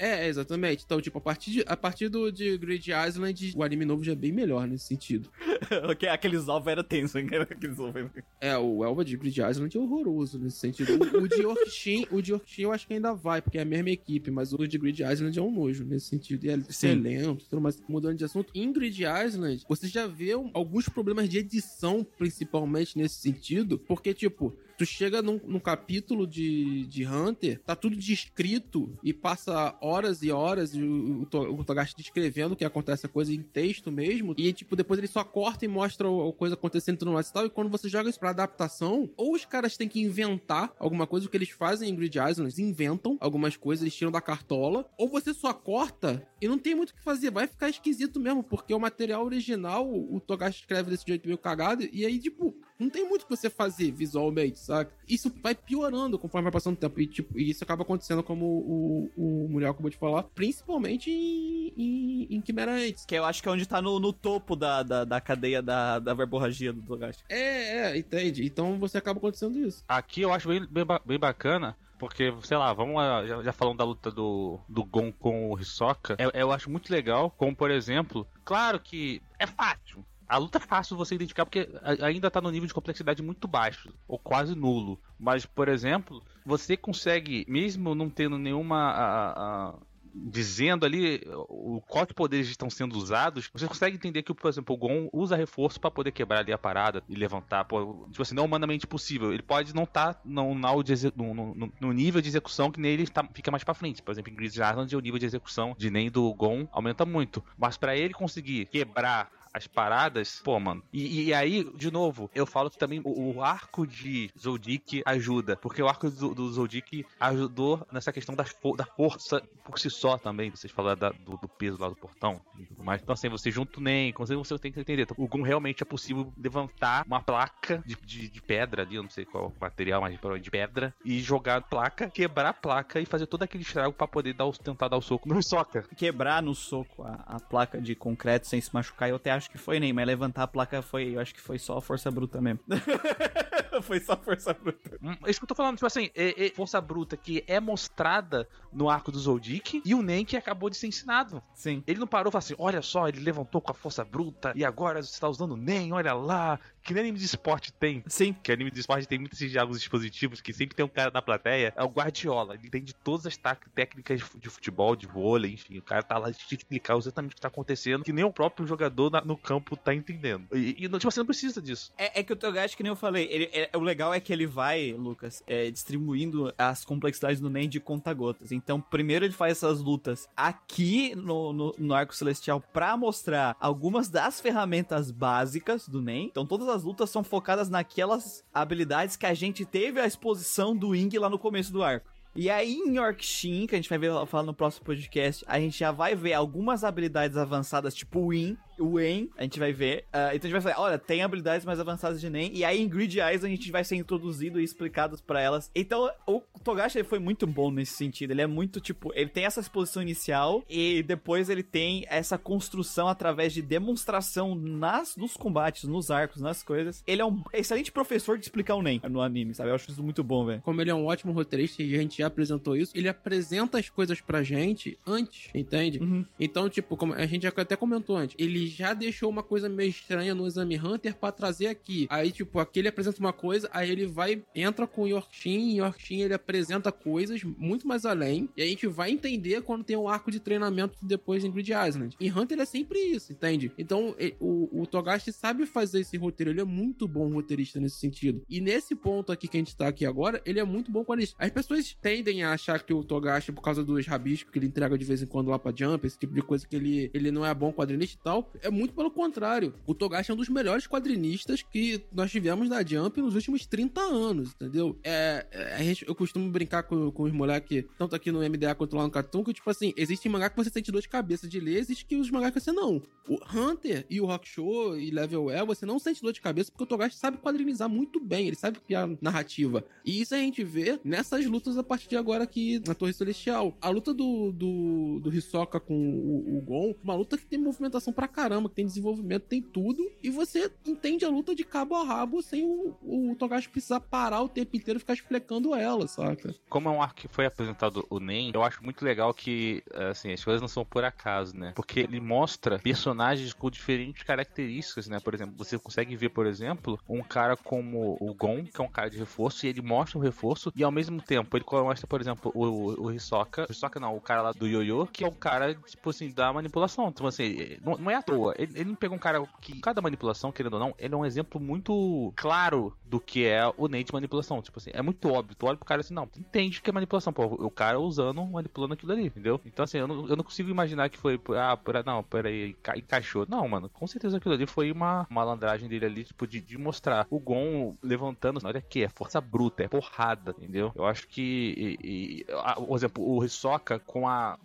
É, exatamente. Então, tipo, a partir, de, a partir do de Grid Island, o anime novo já é bem melhor nesse sentido. Aqueles OVA era tenso, hein? Aqueles OVA. É, o Elva de Grid Island é horroroso nesse sentido. O, o de Yorkshin, o de Yorkshin eu acho que ainda vai, porque é a mesma equipe, mas o de Grid Island é um nojo nesse sentido. E é, é tudo mais. Mudando de assunto, em Grid Island, você já vê um- alguns problemas de edição, principalmente nesse sentido, porque, tipo, tu chega num, num capítulo de, de Hunter, tá tudo descrito e passa horas e horas e o, o, o Togashi descrevendo o que acontece a coisa em texto mesmo, e tipo, depois ele só corta e mostra a coisa acontecendo tudo mais e tal, e quando você joga isso pra adaptação, ou os caras têm que inventar alguma coisa, o que eles fazem em Grid Island, eles inventam algumas coisas, eles tiram da cartola, ou você só corta e não tem muito o que fazer, vai ficar esquisito mesmo, porque o material original, o Togashi escreve desse jeito meio cagado, e aí, tipo, não tem muito o que você fazer visualmente, saca? Isso vai piorando conforme vai passando o tempo. E, tipo, e isso acaba acontecendo, como o, o Muriel acabou de falar, principalmente em, em, em Chimera Ants. Que eu acho que é onde tá no, no topo da, da, da cadeia da, da verborragia do Togashi. É, é, entende? Então você acaba acontecendo isso. Aqui eu acho bem, bem, bem bacana. Porque, sei lá, vamos lá, já, já falando da luta do, do Gon com o Hisoka, eu, eu acho muito legal, como por exemplo, claro que é fácil. A luta é fácil você identificar porque ainda tá no nível de complexidade muito baixo, ou quase nulo. Mas, por exemplo, você consegue, mesmo não tendo nenhuma. a- a- dizendo ali o qual de poderes estão sendo usados, você consegue entender que, por exemplo, o Gon usa reforço pra poder quebrar ali a parada e levantar. Pô, tipo assim, não é humanamente possível. Ele pode não estar no, no, no- no- nível de execução que nele tá- fica mais pra frente. Por exemplo, em Grid Island, o nível de execução de Nen do Gon aumenta muito. Mas pra ele conseguir quebrar as paradas, pô, mano. E, e aí, de novo, eu falo que também o, o arco de Zoldyck ajuda. Porque o arco do, do Zoldyck ajudou nessa questão da, da força por si só também. Vocês falaram da- do, do peso lá do portão e tudo mais. Então, assim, você junta o Nen, como você tem que entender. Então, o Gon realmente é possível levantar uma placa de, de, de pedra ali, eu não sei qual material, mas de pedra, e jogar placa, quebrar a placa e fazer todo aquele estrago pra poder dar o, tentar dar o soco no Hisoka. Quebrar no soco a, a placa de concreto sem se machucar, eu até acho que foi nem, mas levantar a placa foi, eu acho que foi só força bruta mesmo. foi só força bruta. Hum, É isso que eu tô falando, tipo assim, é, é força bruta que é mostrada no arco do Zoldyck e o Nen que acabou de ser ensinado. Sim. Ele não parou e falou assim: olha só, ele levantou com a força bruta e agora você tá usando o Nen, olha lá. Que nem anime de esporte tem. Sim. Que anime de esporte tem muitos jogos dispositivos que sempre tem um cara na plateia. É o Guardiola. Ele entende todas as técnicas de fu- de futebol, de vôlei, enfim. O cara tá lá de te explicar exatamente o que tá acontecendo, que nem o próprio jogador na- no campo tá entendendo. E, e tipo, você não precisa disso. É, é que o Togashi, que nem eu falei, ele, é- o legal é que ele vai, Lucas, é, distribuindo as complexidades do Nen de conta-gotas. Então, primeiro ele faz essas lutas aqui no, no, no Arco Celestial pra mostrar algumas das ferramentas básicas do Nen. Então, todas as lutas são focadas naquelas habilidades que a gente teve a exposição do Ing lá no começo do arco. E aí em Yorkshin, que a gente vai ver falar no próximo podcast, a gente já vai ver algumas habilidades avançadas, tipo Win, o En, a gente vai ver. Uh, então a gente vai falar, olha, tem habilidades mais avançadas de Nen. E aí em Grid Eyes a gente vai ser introduzido e explicado para elas. Então o Togashi ele foi muito bom nesse sentido. Ele é muito tipo, ele tem essa exposição inicial e depois ele tem essa construção através de demonstração nas nos combates, nos arcos, nas coisas. Ele é um excelente professor de explicar o Nen no anime, sabe? Eu acho isso muito bom, velho. Como ele é um ótimo roteirista e a gente já apresentou isso, ele apresenta as coisas pra gente antes, entende? Uhum. Então, tipo, como a gente já até comentou antes, ele já deixou uma coisa meio estranha no Exame Hunter para trazer aqui. Aí, tipo, aqui ele apresenta uma coisa, aí ele vai, entra com o Yorkshin, e Yorkshin ele apresenta coisas muito mais além, e a gente vai entender quando tem um arco de treinamento depois em Grid Island. Em Hunter é sempre isso, entende? Então, ele, o, o Togashi sabe fazer esse roteiro, ele é muito bom roteirista nesse sentido. E nesse ponto aqui que a gente tá aqui agora, ele é muito bom com. As pessoas tendem a achar que o Togashi, por causa dos rabiscos que ele entrega de vez em quando lá pra Jump, esse tipo de coisa que ele, ele não é bom quadrinista e tal, é muito pelo contrário. O Togashi é um dos melhores quadrinistas que nós tivemos na Jump nos últimos 30 anos, entendeu? É, é, eu costumo brincar com, com os moleques, tanto aqui no MDA quanto lá no Cartoon, que, tipo assim, existe mangá que você sente dor de cabeça de ler, existe que os mangá que você não. O Hunter e o Rock Show e Level L, você não sente dor de cabeça porque o Togashi sabe quadrinizar muito bem, ele sabe criar narrativa. E isso a gente vê nessas lutas a partir de agora aqui na Torre Celestial. A luta do, do, do Hisoka com o, o Gon, uma luta que tem movimentação pra caramba, que tem desenvolvimento, tem tudo, e você entende a luta de cabo a rabo sem o, o Togashi precisar parar o tempo inteiro e ficar explicando ela, saca? Como é um arco que foi apresentado o NEM, eu acho muito legal que, assim, as coisas não são por acaso, né? Porque ele mostra personagens com diferentes características, né? Por exemplo, você consegue ver, por exemplo, um cara como o Gon, que é um cara de reforço, e ele mostra o reforço, e ao mesmo tempo ele mostra, por exemplo, o, o Hisoka, Hisoka não, o cara lá do Yoyo, que é um cara, tipo assim, da manipulação. Então, assim, não, não é à toa. Ele, ele pegou um cara que, cada manipulação, querendo ou não, ele é um exemplo muito claro do que é o Nate manipulação. Tipo assim, é muito óbvio. Tu olha pro cara assim, não, entende que é manipulação. Pô, o cara usando, manipulando aquilo ali, entendeu? Então, assim, eu não, eu não consigo imaginar que foi, ah, pera, não, peraí, enca encaixou. Não, mano, com certeza aquilo ali foi uma malandragem dele ali, tipo, de, de mostrar o Gon levantando. Olha aqui, é força bruta, é porrada, entendeu? Eu acho que, e, e, a, por exemplo, o Hisoka com a,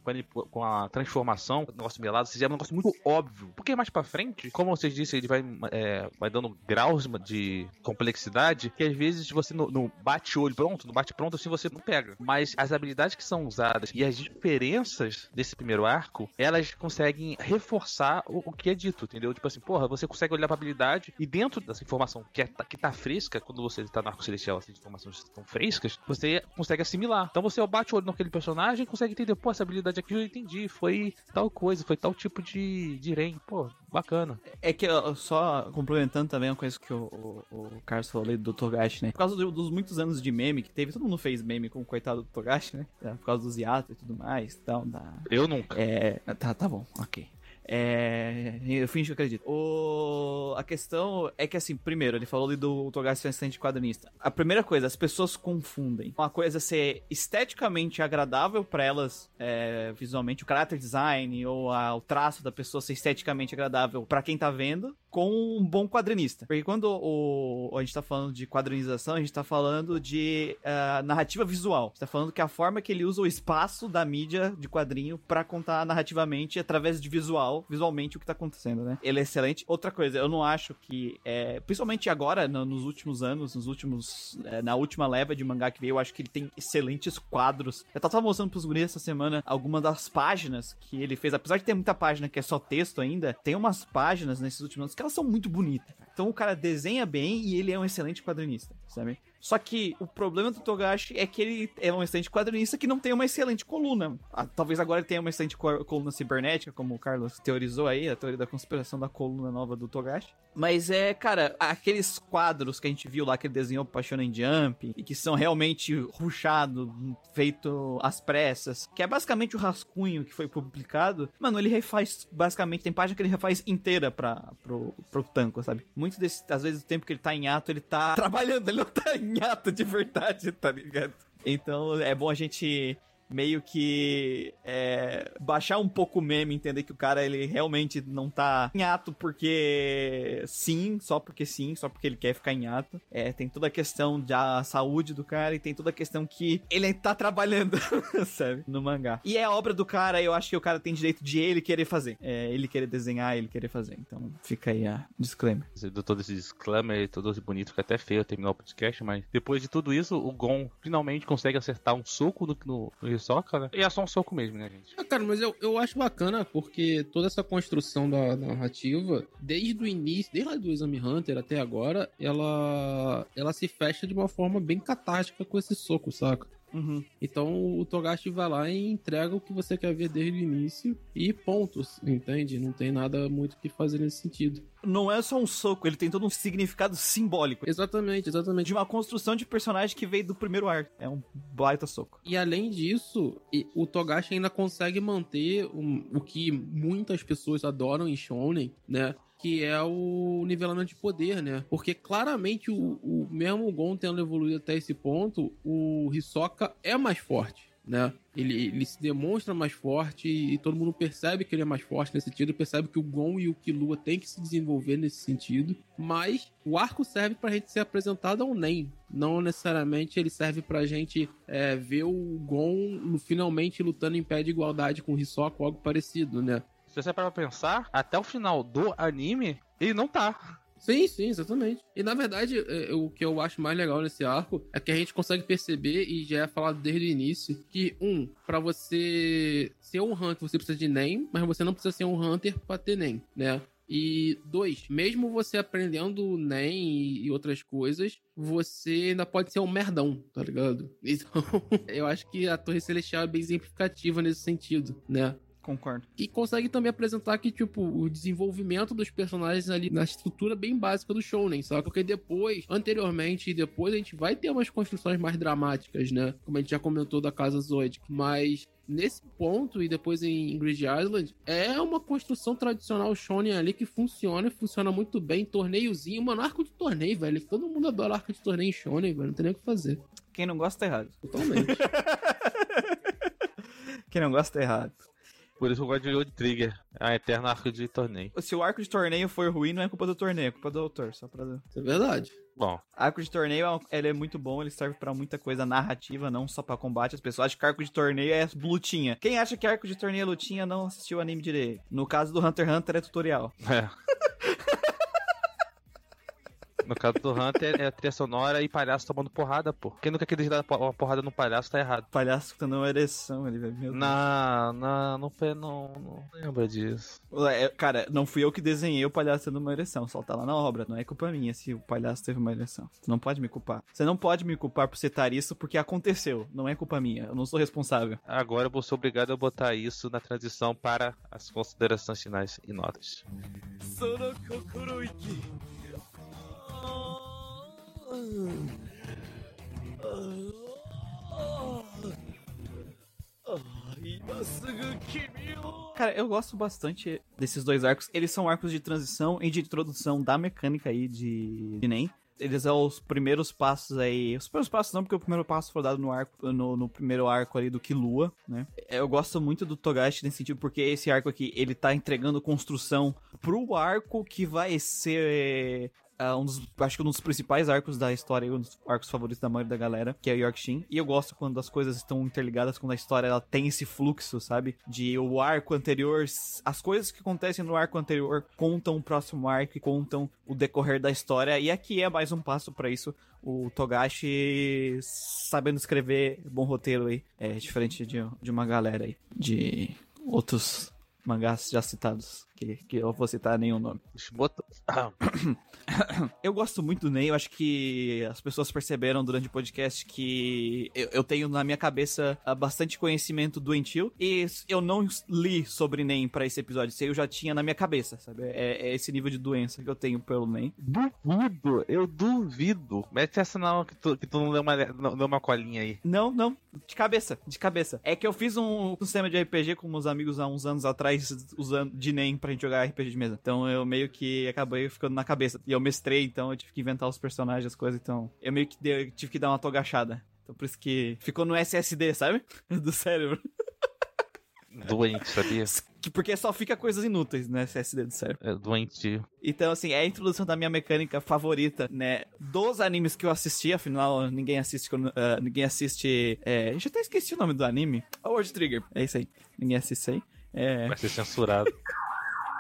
com a transformação, o negócio melado, é um negócio muito óbvio. Porque mais pra frente, como vocês disseram, ele vai, é, vai dando graus de complexidade que às vezes você no, no bate-olho pronto, no bate-pronto, assim você não pega. Mas as habilidades que são usadas e as diferenças desse primeiro arco, elas conseguem reforçar o, o que é dito, entendeu? Tipo assim, porra, você consegue olhar pra habilidade e dentro dessa informação que, é, que tá fresca, quando você tá no arco celestial, essas informações estão frescas, você consegue assimilar. Então você bate o olho naquele personagem consegue entender, pô, essa habilidade aqui eu entendi, foi tal coisa, foi tal tipo de, de Ren, pô, bacana. É que só complementando também uma coisa que o, o, o Carlos falou ali do Togashi, né? Por causa do, dos muitos anos de meme que teve, todo mundo fez meme com o coitado do Togashi, né? É, por causa dos hiatos e tudo mais. Então, da... Eu nunca. É, tá, tá bom, ok. É, eu fingi que acredito. O, a questão é que, assim, primeiro, ele falou ali do Togashi ser assistente quadrinista. A primeira coisa, as pessoas confundem. Uma coisa é ser esteticamente agradável para elas, é, visualmente, o character design ou a, o traço da pessoa ser esteticamente agradável para quem tá vendo, com um bom quadrinista. Porque quando o, a gente tá falando de quadrinização, a gente tá falando de uh, narrativa visual. A gente tá falando que a forma que ele usa o espaço da mídia de quadrinho para contar narrativamente através de visual, visualmente o que tá acontecendo, né? Ele é excelente. Outra coisa, eu não acho que, é, principalmente agora, no, nos últimos anos, nos últimos, é, na última leva de mangá que veio, eu acho que ele tem excelentes quadros. Eu tava mostrando pros guris essa semana algumas das páginas que ele fez, apesar de ter muita página que é só texto ainda, tem umas páginas nesses últimos anos que elas são muito bonitas. Então o cara desenha bem e ele é um excelente quadrinista, sabe? Só que o problema do Togashi é que ele é um excelente quadrinista que não tem uma excelente coluna. Ah, talvez agora ele tenha uma excelente coluna cibernética, como o Carlos teorizou aí, a teoria da conspiração da coluna nova do Togashi. Mas é, cara, aqueles quadros que a gente viu lá que ele desenhou pro Shonen Jump e que são realmente ruchados, feito às pressas, que é basicamente o rascunho que foi publicado. Mano, ele refaz, basicamente, tem página que ele refaz inteira pra, pro, pro Tanco, sabe? Muitas vezes, às vezes, o tempo que ele tá em ato, ele tá trabalhando, ele não tá em ato de verdade, tá ligado? Então é bom a gente meio que é, baixar um pouco o meme, entender que o cara ele realmente não tá em ato porque sim, só porque sim, só porque ele quer ficar em ato. É, tem toda a questão da saúde do cara e tem toda a questão que ele tá trabalhando, sabe, no mangá. E é obra do cara, eu acho que o cara tem direito de ele querer fazer. É, ele querer desenhar, ele querer fazer. Então fica aí a disclaimer. Todo esse disclaimer, todo esse bonito, fica até feio terminar o podcast, mas depois de tudo isso, o Gon finalmente consegue acertar um soco no, no, no Hisoka, né? E é só um soco mesmo, né, gente? Ah, cara, mas eu, eu acho bacana porque toda essa construção da, da narrativa, desde o início, desde lá do Exame Hunter até agora, ela, ela se fecha de uma forma bem catártica com esse soco, saca? Uhum. Então o Togashi vai lá e entrega o que você quer ver desde o início e pontos, entende? Não tem nada muito o que fazer nesse sentido. Não é só um soco, ele tem todo um significado simbólico. Exatamente, exatamente. De uma construção de personagem que veio do primeiro arco. É um baita soco. E além disso, o Togashi ainda consegue manter um- o que muitas pessoas adoram em Shonen, né? Que é o nivelamento de poder, né? Porque claramente o, o mesmo Gon tendo evoluído até esse ponto, o Hisoka é mais forte. Né? Ele, ele se demonstra mais forte e todo mundo percebe que ele é mais forte nesse sentido, percebe que o Gon e o Killua têm que se desenvolver nesse sentido, mas o arco serve pra gente ser apresentado ao Nen, não necessariamente ele serve pra gente é, ver o Gon finalmente lutando em pé de igualdade com o Hisoka ou algo parecido, né? Se você parar pra pensar, até o final do anime, ele não tá. Sim, sim, exatamente. E na verdade, é, o que eu acho mais legal nesse arco é que a gente consegue perceber, e já é falado desde o início, que, um, pra você ser um Hunter, você precisa de NEM, mas você não precisa ser um Hunter pra ter NEM, né? E dois, mesmo você aprendendo NEM e outras coisas, você ainda pode ser um merdão, tá ligado? Então, eu acho que a Torre Celestial é bem exemplificativa nesse sentido, né? Concordo. E consegue também apresentar que, tipo, o desenvolvimento dos personagens ali na estrutura bem básica do Shonen, sabe? Porque depois, anteriormente e depois, a gente vai ter umas construções mais dramáticas, né? Como a gente já comentou da Casa Zoidic. Mas nesse ponto, e depois em Grid Island, é uma construção tradicional Shonen ali que funciona, e funciona muito bem. Torneiozinho, mano, arco de torneio, velho. Todo mundo adora arco de torneio em Shonen, velho. Não tem nem o que fazer. Quem não gosta tá errado. Totalmente. Quem não gosta tá errado. Por isso eu gosto de Road Trigger, a eterna arco de torneio. Se o arco de torneio for ruim, não é culpa do torneio, é culpa do autor, só pra... Isso é verdade. Bom, Arco de torneio, é ele é muito bom, ele serve pra muita coisa narrativa, não só pra combate. As pessoas acham que arco de torneio é lutinha. Quem acha que arco de torneio é lutinha não assistiu o anime direito. No caso do Hunter x Hunter é tutorial. é. No caso do Hunter, é trilha sonora e palhaço tomando porrada, pô. Quem nunca quis dar uma porrada no palhaço tá errado. Palhaço tendo uma ereção, ele vai... Meu Deus. Não, não, não, foi- não, não lembra disso. É, Cara, não fui eu que desenhei o palhaço tendo uma ereção, só tá lá na obra, não é culpa minha se o palhaço teve uma ereção. Você não pode me culpar. Você não pode me culpar por citar isso porque aconteceu, não é culpa minha, eu não sou responsável. Agora eu vou ser obrigado a botar isso na transição para as considerações finais e notas. Cara, eu gosto bastante desses dois arcos. Eles são arcos de transição e de introdução da mecânica aí de, de NEM. Eles são os primeiros passos aí. Os primeiros passos não, porque o primeiro passo foi dado no arco, no, no primeiro arco ali do Killua, né? Eu gosto muito do Togashi nesse sentido, porque esse arco aqui, ele tá entregando construção pro arco que vai ser ah, um dos, acho que um dos principais arcos da história, um dos arcos favoritos da maioria da galera, que é o Yorkshin. E eu gosto quando as coisas estão interligadas, quando a história ela tem esse fluxo, sabe? De o arco anterior, as coisas que acontecem no arco anterior contam o próximo arco e contam o decorrer da história. E aqui é mais um passo pra isso. O Togashi sabendo escrever bom roteiro aí, é diferente de, de uma galera aí, de outros mangás já citados, que, que eu vou citar nenhum nome. Eu gosto muito do Ney, eu acho que as pessoas perceberam durante o podcast que eu, eu tenho na minha cabeça ah, bastante conhecimento doentio e eu não li sobre Ney pra esse episódio, isso aí eu já tinha na minha cabeça, sabe? É, é esse nível de doença que eu tenho pelo Ney. duvido, eu duvido. Mete essa não, que tu, que tu não deu uma, não deu uma colinha aí. Não, não, de cabeça, de cabeça. É que eu fiz um, um sistema de RPG com meus amigos há uns anos atrás, usando de NEM pra gente jogar RPG de mesa. Então eu meio que acabei ficando na cabeça. E eu mestrei, então eu tive que inventar os personagens, as coisas, então eu meio que dei- tive que dar uma togachada. Então por isso que ficou no SSD, sabe? Do cérebro. Doente, sabia? Que- Porque só fica coisas inúteis no SSD do cérebro. É doente. Então, assim, é a introdução da minha mecânica favorita, né? Dos animes que eu assisti, afinal, ninguém assiste. ah, ninguém assiste. É, eu já até esqueci o nome do anime. A World Trigger. É isso aí. Ninguém assiste isso aí. É. Vai ser censurado.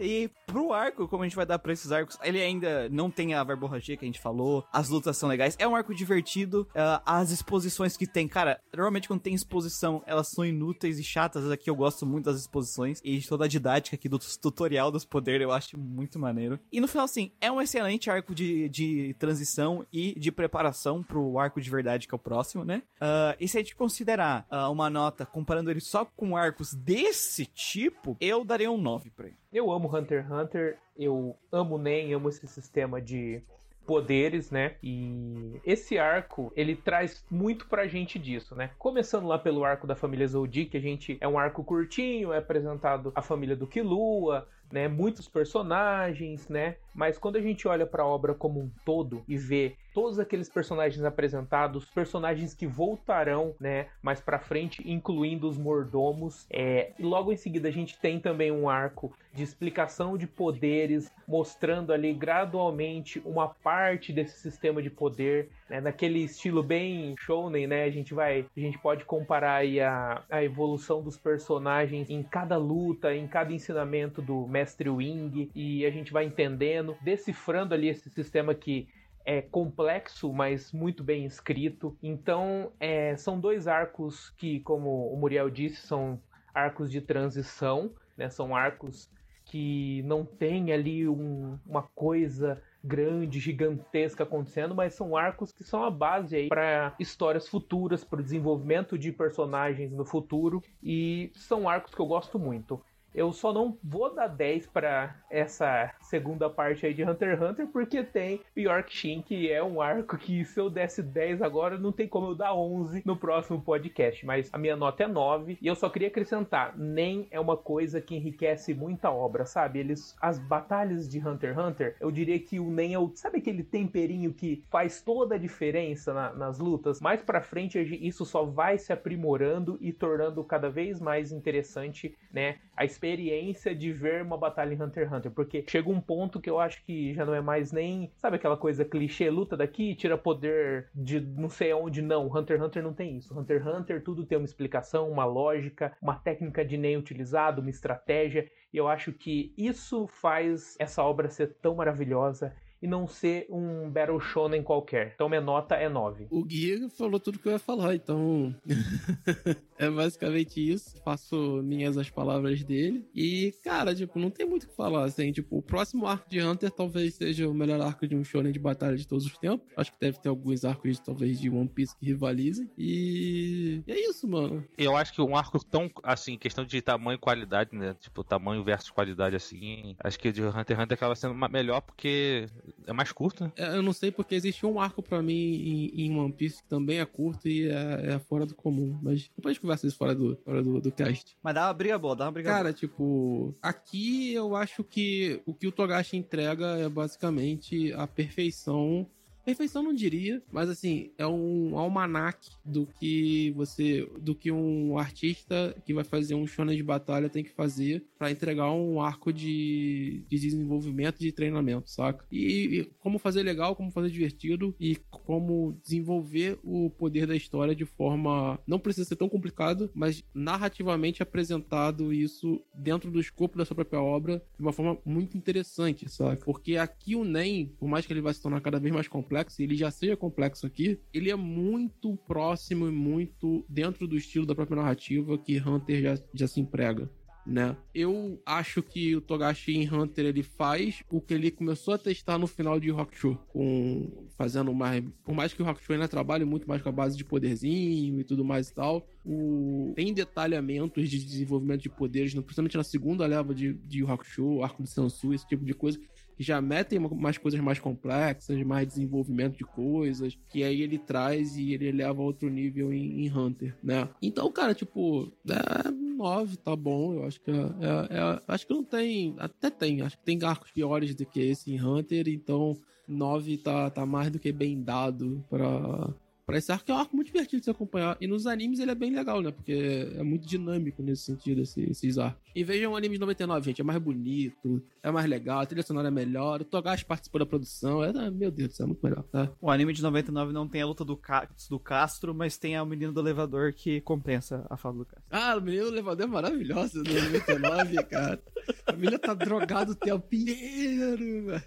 E pro arco, como a gente vai dar pra esses arcos, ele ainda não tem a verborragia que a gente falou, as lutas são legais, é um arco divertido, ah, as exposições que tem, cara, normalmente quando tem exposição, elas são inúteis e chatas, aqui eu gosto muito das exposições, e toda a didática aqui do tutorial dos poderes eu acho muito maneiro. E no final, assim, é um excelente arco de, de transição e de preparação pro arco de verdade que é o próximo, né? Ah, e se a gente considerar ah, uma nota comparando ele só com arcos desse tipo, eu daria um 9 pra ele. Eu amo Hunter x Hunter, eu amo NEM, amo esse sistema de poderes, né? E esse arco, ele traz muito pra gente disso, né? Começando lá pelo arco da família Zoldyck, que a gente é um arco curtinho, é apresentado a família do Killua, né? Muitos personagens, né? Mas quando a gente olha pra obra como um todo e vê todos aqueles personagens apresentados, personagens que voltarão, né, mais pra frente, incluindo os mordomos. É, e logo em seguida a gente tem também um arco de explicação de poderes, mostrando ali gradualmente uma parte desse sistema de poder, né, naquele estilo bem shonen, né? A gente vai, a gente pode comparar aí a, a evolução dos personagens em cada luta, em cada ensinamento do mestre Wing e a gente vai entendendo, decifrando ali esse sistema que é complexo, mas muito bem escrito. Então, é, são dois arcos que, como o Muriel disse, são arcos de transição, né? São arcos que não tem ali um- uma coisa grande, gigantesca acontecendo, mas são arcos que são a base para histórias futuras, para o desenvolvimento de personagens no futuro e são arcos que eu gosto muito. Eu só não vou dar 10 para essa segunda parte aí de Hunter x Hunter porque tem York Shin, que é um arco que se eu desse 10 agora não tem como eu dar 11 no próximo podcast, mas a minha nota é 9 e eu só queria acrescentar, nem é uma coisa que enriquece muita obra, sabe? Eles as batalhas de Hunter x Hunter, eu diria que o nem é o, sabe aquele temperinho que faz toda a diferença na- nas lutas? Mais pra frente isso só vai se aprimorando e tornando cada vez mais interessante, né? A experiência de ver uma batalha em Hunter x Hunter, porque chega um ponto que eu acho que já não é mais nem, sabe aquela coisa clichê, luta daqui, tira poder de não sei aonde, não. Hunter x Hunter não tem isso. Hunter x Hunter tudo tem uma explicação, uma lógica, uma técnica de nem utilizado, uma estratégia, e eu acho que isso faz essa obra ser tão maravilhosa e não ser um Battle Shonen qualquer. Então minha nota é 9. O Guia falou tudo que eu ia falar, então. é basicamente isso. Faço minhas as palavras dele. E, cara, tipo, não tem muito o que falar, assim. Tipo, o próximo arco de Hunter talvez seja o melhor arco de um shonen de batalha de todos os tempos. Acho que deve ter alguns arcos, talvez, de One Piece que rivalizem. E. e é isso, mano. Eu acho que um arco tão, assim, questão de tamanho e qualidade, né? Tipo, tamanho versus qualidade, assim. Acho que o de Hunter x Hunter acaba sendo melhor porque é mais curto, né? É, Eu não sei porque existe um arco pra mim em, em One Piece que também é curto e é, é fora do comum. Mas depois a gente conversa isso fora do, fora do, do cast. Mas dá uma briga boa, dá uma briga Cara, tipo, aqui eu acho que o que o Togashi entrega é basicamente a perfeição. Perfeição não diria, mas assim, é um almanac do que você. do que um artista que vai fazer um shonen de batalha tem que fazer pra entregar um arco de, de desenvolvimento de treinamento, saca? E, e como fazer legal, como fazer divertido e como desenvolver o poder da história de forma. Não precisa ser tão complicado, mas narrativamente apresentado isso dentro do escopo da sua própria obra de uma forma muito interessante, saca? Porque aqui o NEM, por mais que ele vai se tornar cada vez mais complexo, e ele já seja complexo aqui, ele é muito próximo e muito dentro do estilo da própria narrativa que Hunter já, já se emprega né? Eu acho que o Togashi em Hunter ele faz o que ele começou a testar no final de Hakusho, com fazendo mais, por mais que o Hakusho ainda trabalhe muito mais com a base de poderzinho e tudo mais e tal, o tem detalhamentos de desenvolvimento de poderes, principalmente na segunda leva de, de Hakusho, arco de Sansu, esse tipo de coisa que já metem umas coisas mais complexas, mais desenvolvimento de coisas, que aí ele traz e ele eleva a outro nível em, em Hunter, né? Então, cara, tipo, é 9, tá bom. Eu acho que é, é- é- acho que não tem. Até tem, acho que tem arcos piores do que esse em Hunter, então 9 tá, tá mais do que bem dado pra, pra esse arco, é um arco muito divertido de se acompanhar. E nos animes ele é bem legal, né? Porque é muito dinâmico nesse sentido, esse, esses arcos. E vejam o anime de 99, gente. É mais bonito, é mais legal, a trilha sonora é melhor, o Togashi participou da produção. É, ah, meu Deus do céu, é muito melhor, tá? O anime de 99 não tem a luta do, Ca- do Castro, mas tem a menina do elevador que compensa a fala do Castro. Ah, o menino do elevador é maravilhoso no 99, cara. A menina tá drogada o tempo inteiro, velho.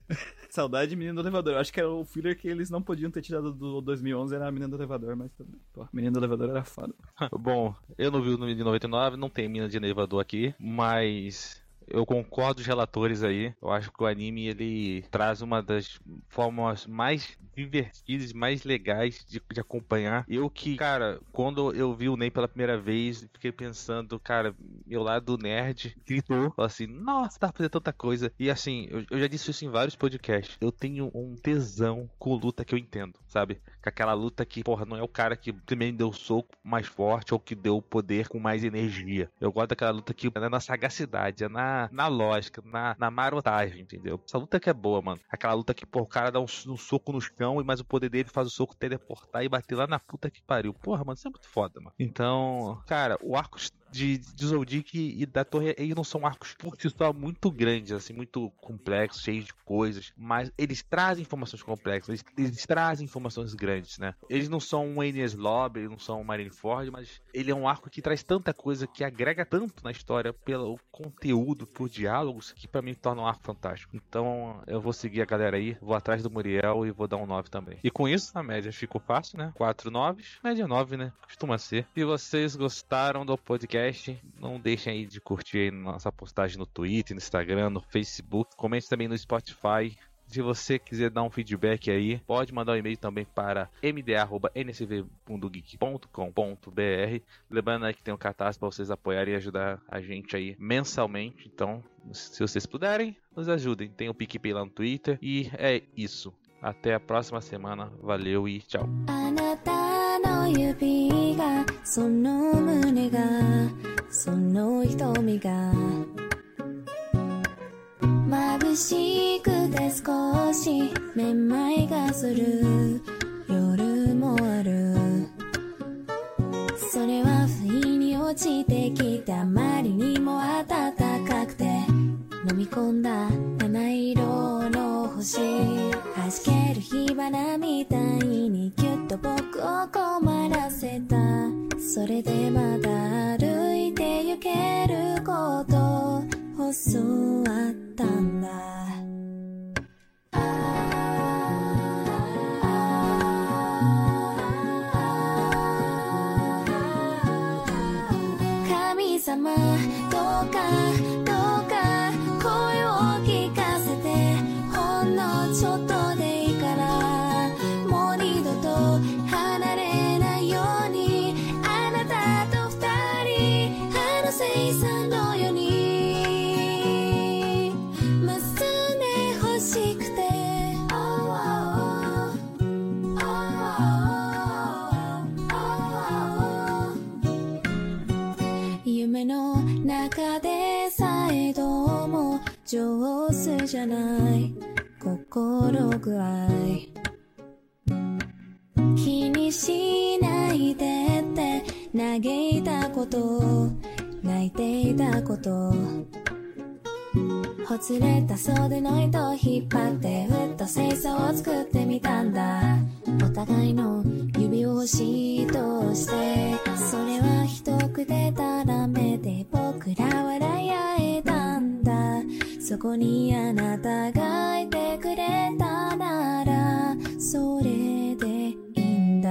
Saudade de menina do elevador. Eu acho que era o filler que eles não podiam ter tirado do 2011, era a menina do elevador, mas também. Pô, a menina do elevador era foda. Bom, eu não vi o de 99, não tem mina de elevador aqui, mas eu concordo com os relatores aí. Eu acho que o anime ele traz uma das formas mais divertidas, mais legais de, de acompanhar. Eu que, cara, quando eu vi o Ney pela primeira vez, fiquei pensando, cara, meu lado nerd gritou, assim, nossa, dá pra fazer tanta coisa. E assim, eu, eu já disse isso em vários podcasts. Eu tenho um tesão com luta que eu entendo, sabe? Com aquela luta que, porra, não é o cara que primeiro deu soco mais forte ou que deu o poder com mais energia. Eu gosto daquela luta que é na sagacidade, é na, na lógica, na, na marotagem, entendeu? Essa luta que é boa, mano. Aquela luta que, porra, o cara dá um, um soco no chão, mas o poder dele faz o soco teleportar e bater lá na puta que pariu. Porra, mano, isso é muito foda, mano. Então, cara, o arco de, de Zoldyck e da Torre, eles não são arcos por si só muito grandes, assim, muito complexos, cheios de coisas, mas eles trazem informações complexas, eles, eles trazem informações grandes, né? Eles não são um Enies Lobby, eles não são um Marineford, mas ele é um arco que traz tanta coisa, que agrega tanto na história pelo conteúdo, por diálogos, que pra mim torna um arco fantástico. Então, eu vou seguir a galera aí, vou atrás do Muriel e vou dar um 9 também. E com isso, a média ficou fácil, né? 4 9, média 9, né? Costuma ser. Se vocês gostaram do podcast, não deixem aí de curtir nossa postagem no Twitter, no Instagram, no Facebook. Comente também no Spotify. Se você quiser dar um feedback aí, pode mandar um e-mail também para mda.nsv.geek.com.br. Lembrando aí que tem um catarse para vocês apoiarem e ajudar a gente aí mensalmente. Então, se vocês puderem, nos ajudem. Tem o PicPay lá no Twitter. E é isso. Até a próxima semana. Valeu e tchau. その胸がその瞳が眩しくて少しめまいがする。夜もある。それは不意に落ちてきてあまりにも暖かくて飲み込んだ七色の星弾ける火花みたいにぎゅっと僕を困らせた。それでまた歩いて行けることを教わったんだ。神様どうかどうかゃない。心具合。気にしないでって。嘆いたこと。泣いていたこと。ほつれた袖の糸を引っ張ってふっと星座を作ってみたんだ。お互いの指を星として。それは一口でたらめて僕ら笑い合えたんだそこにあなたがいてくれたならそれでいいんだ。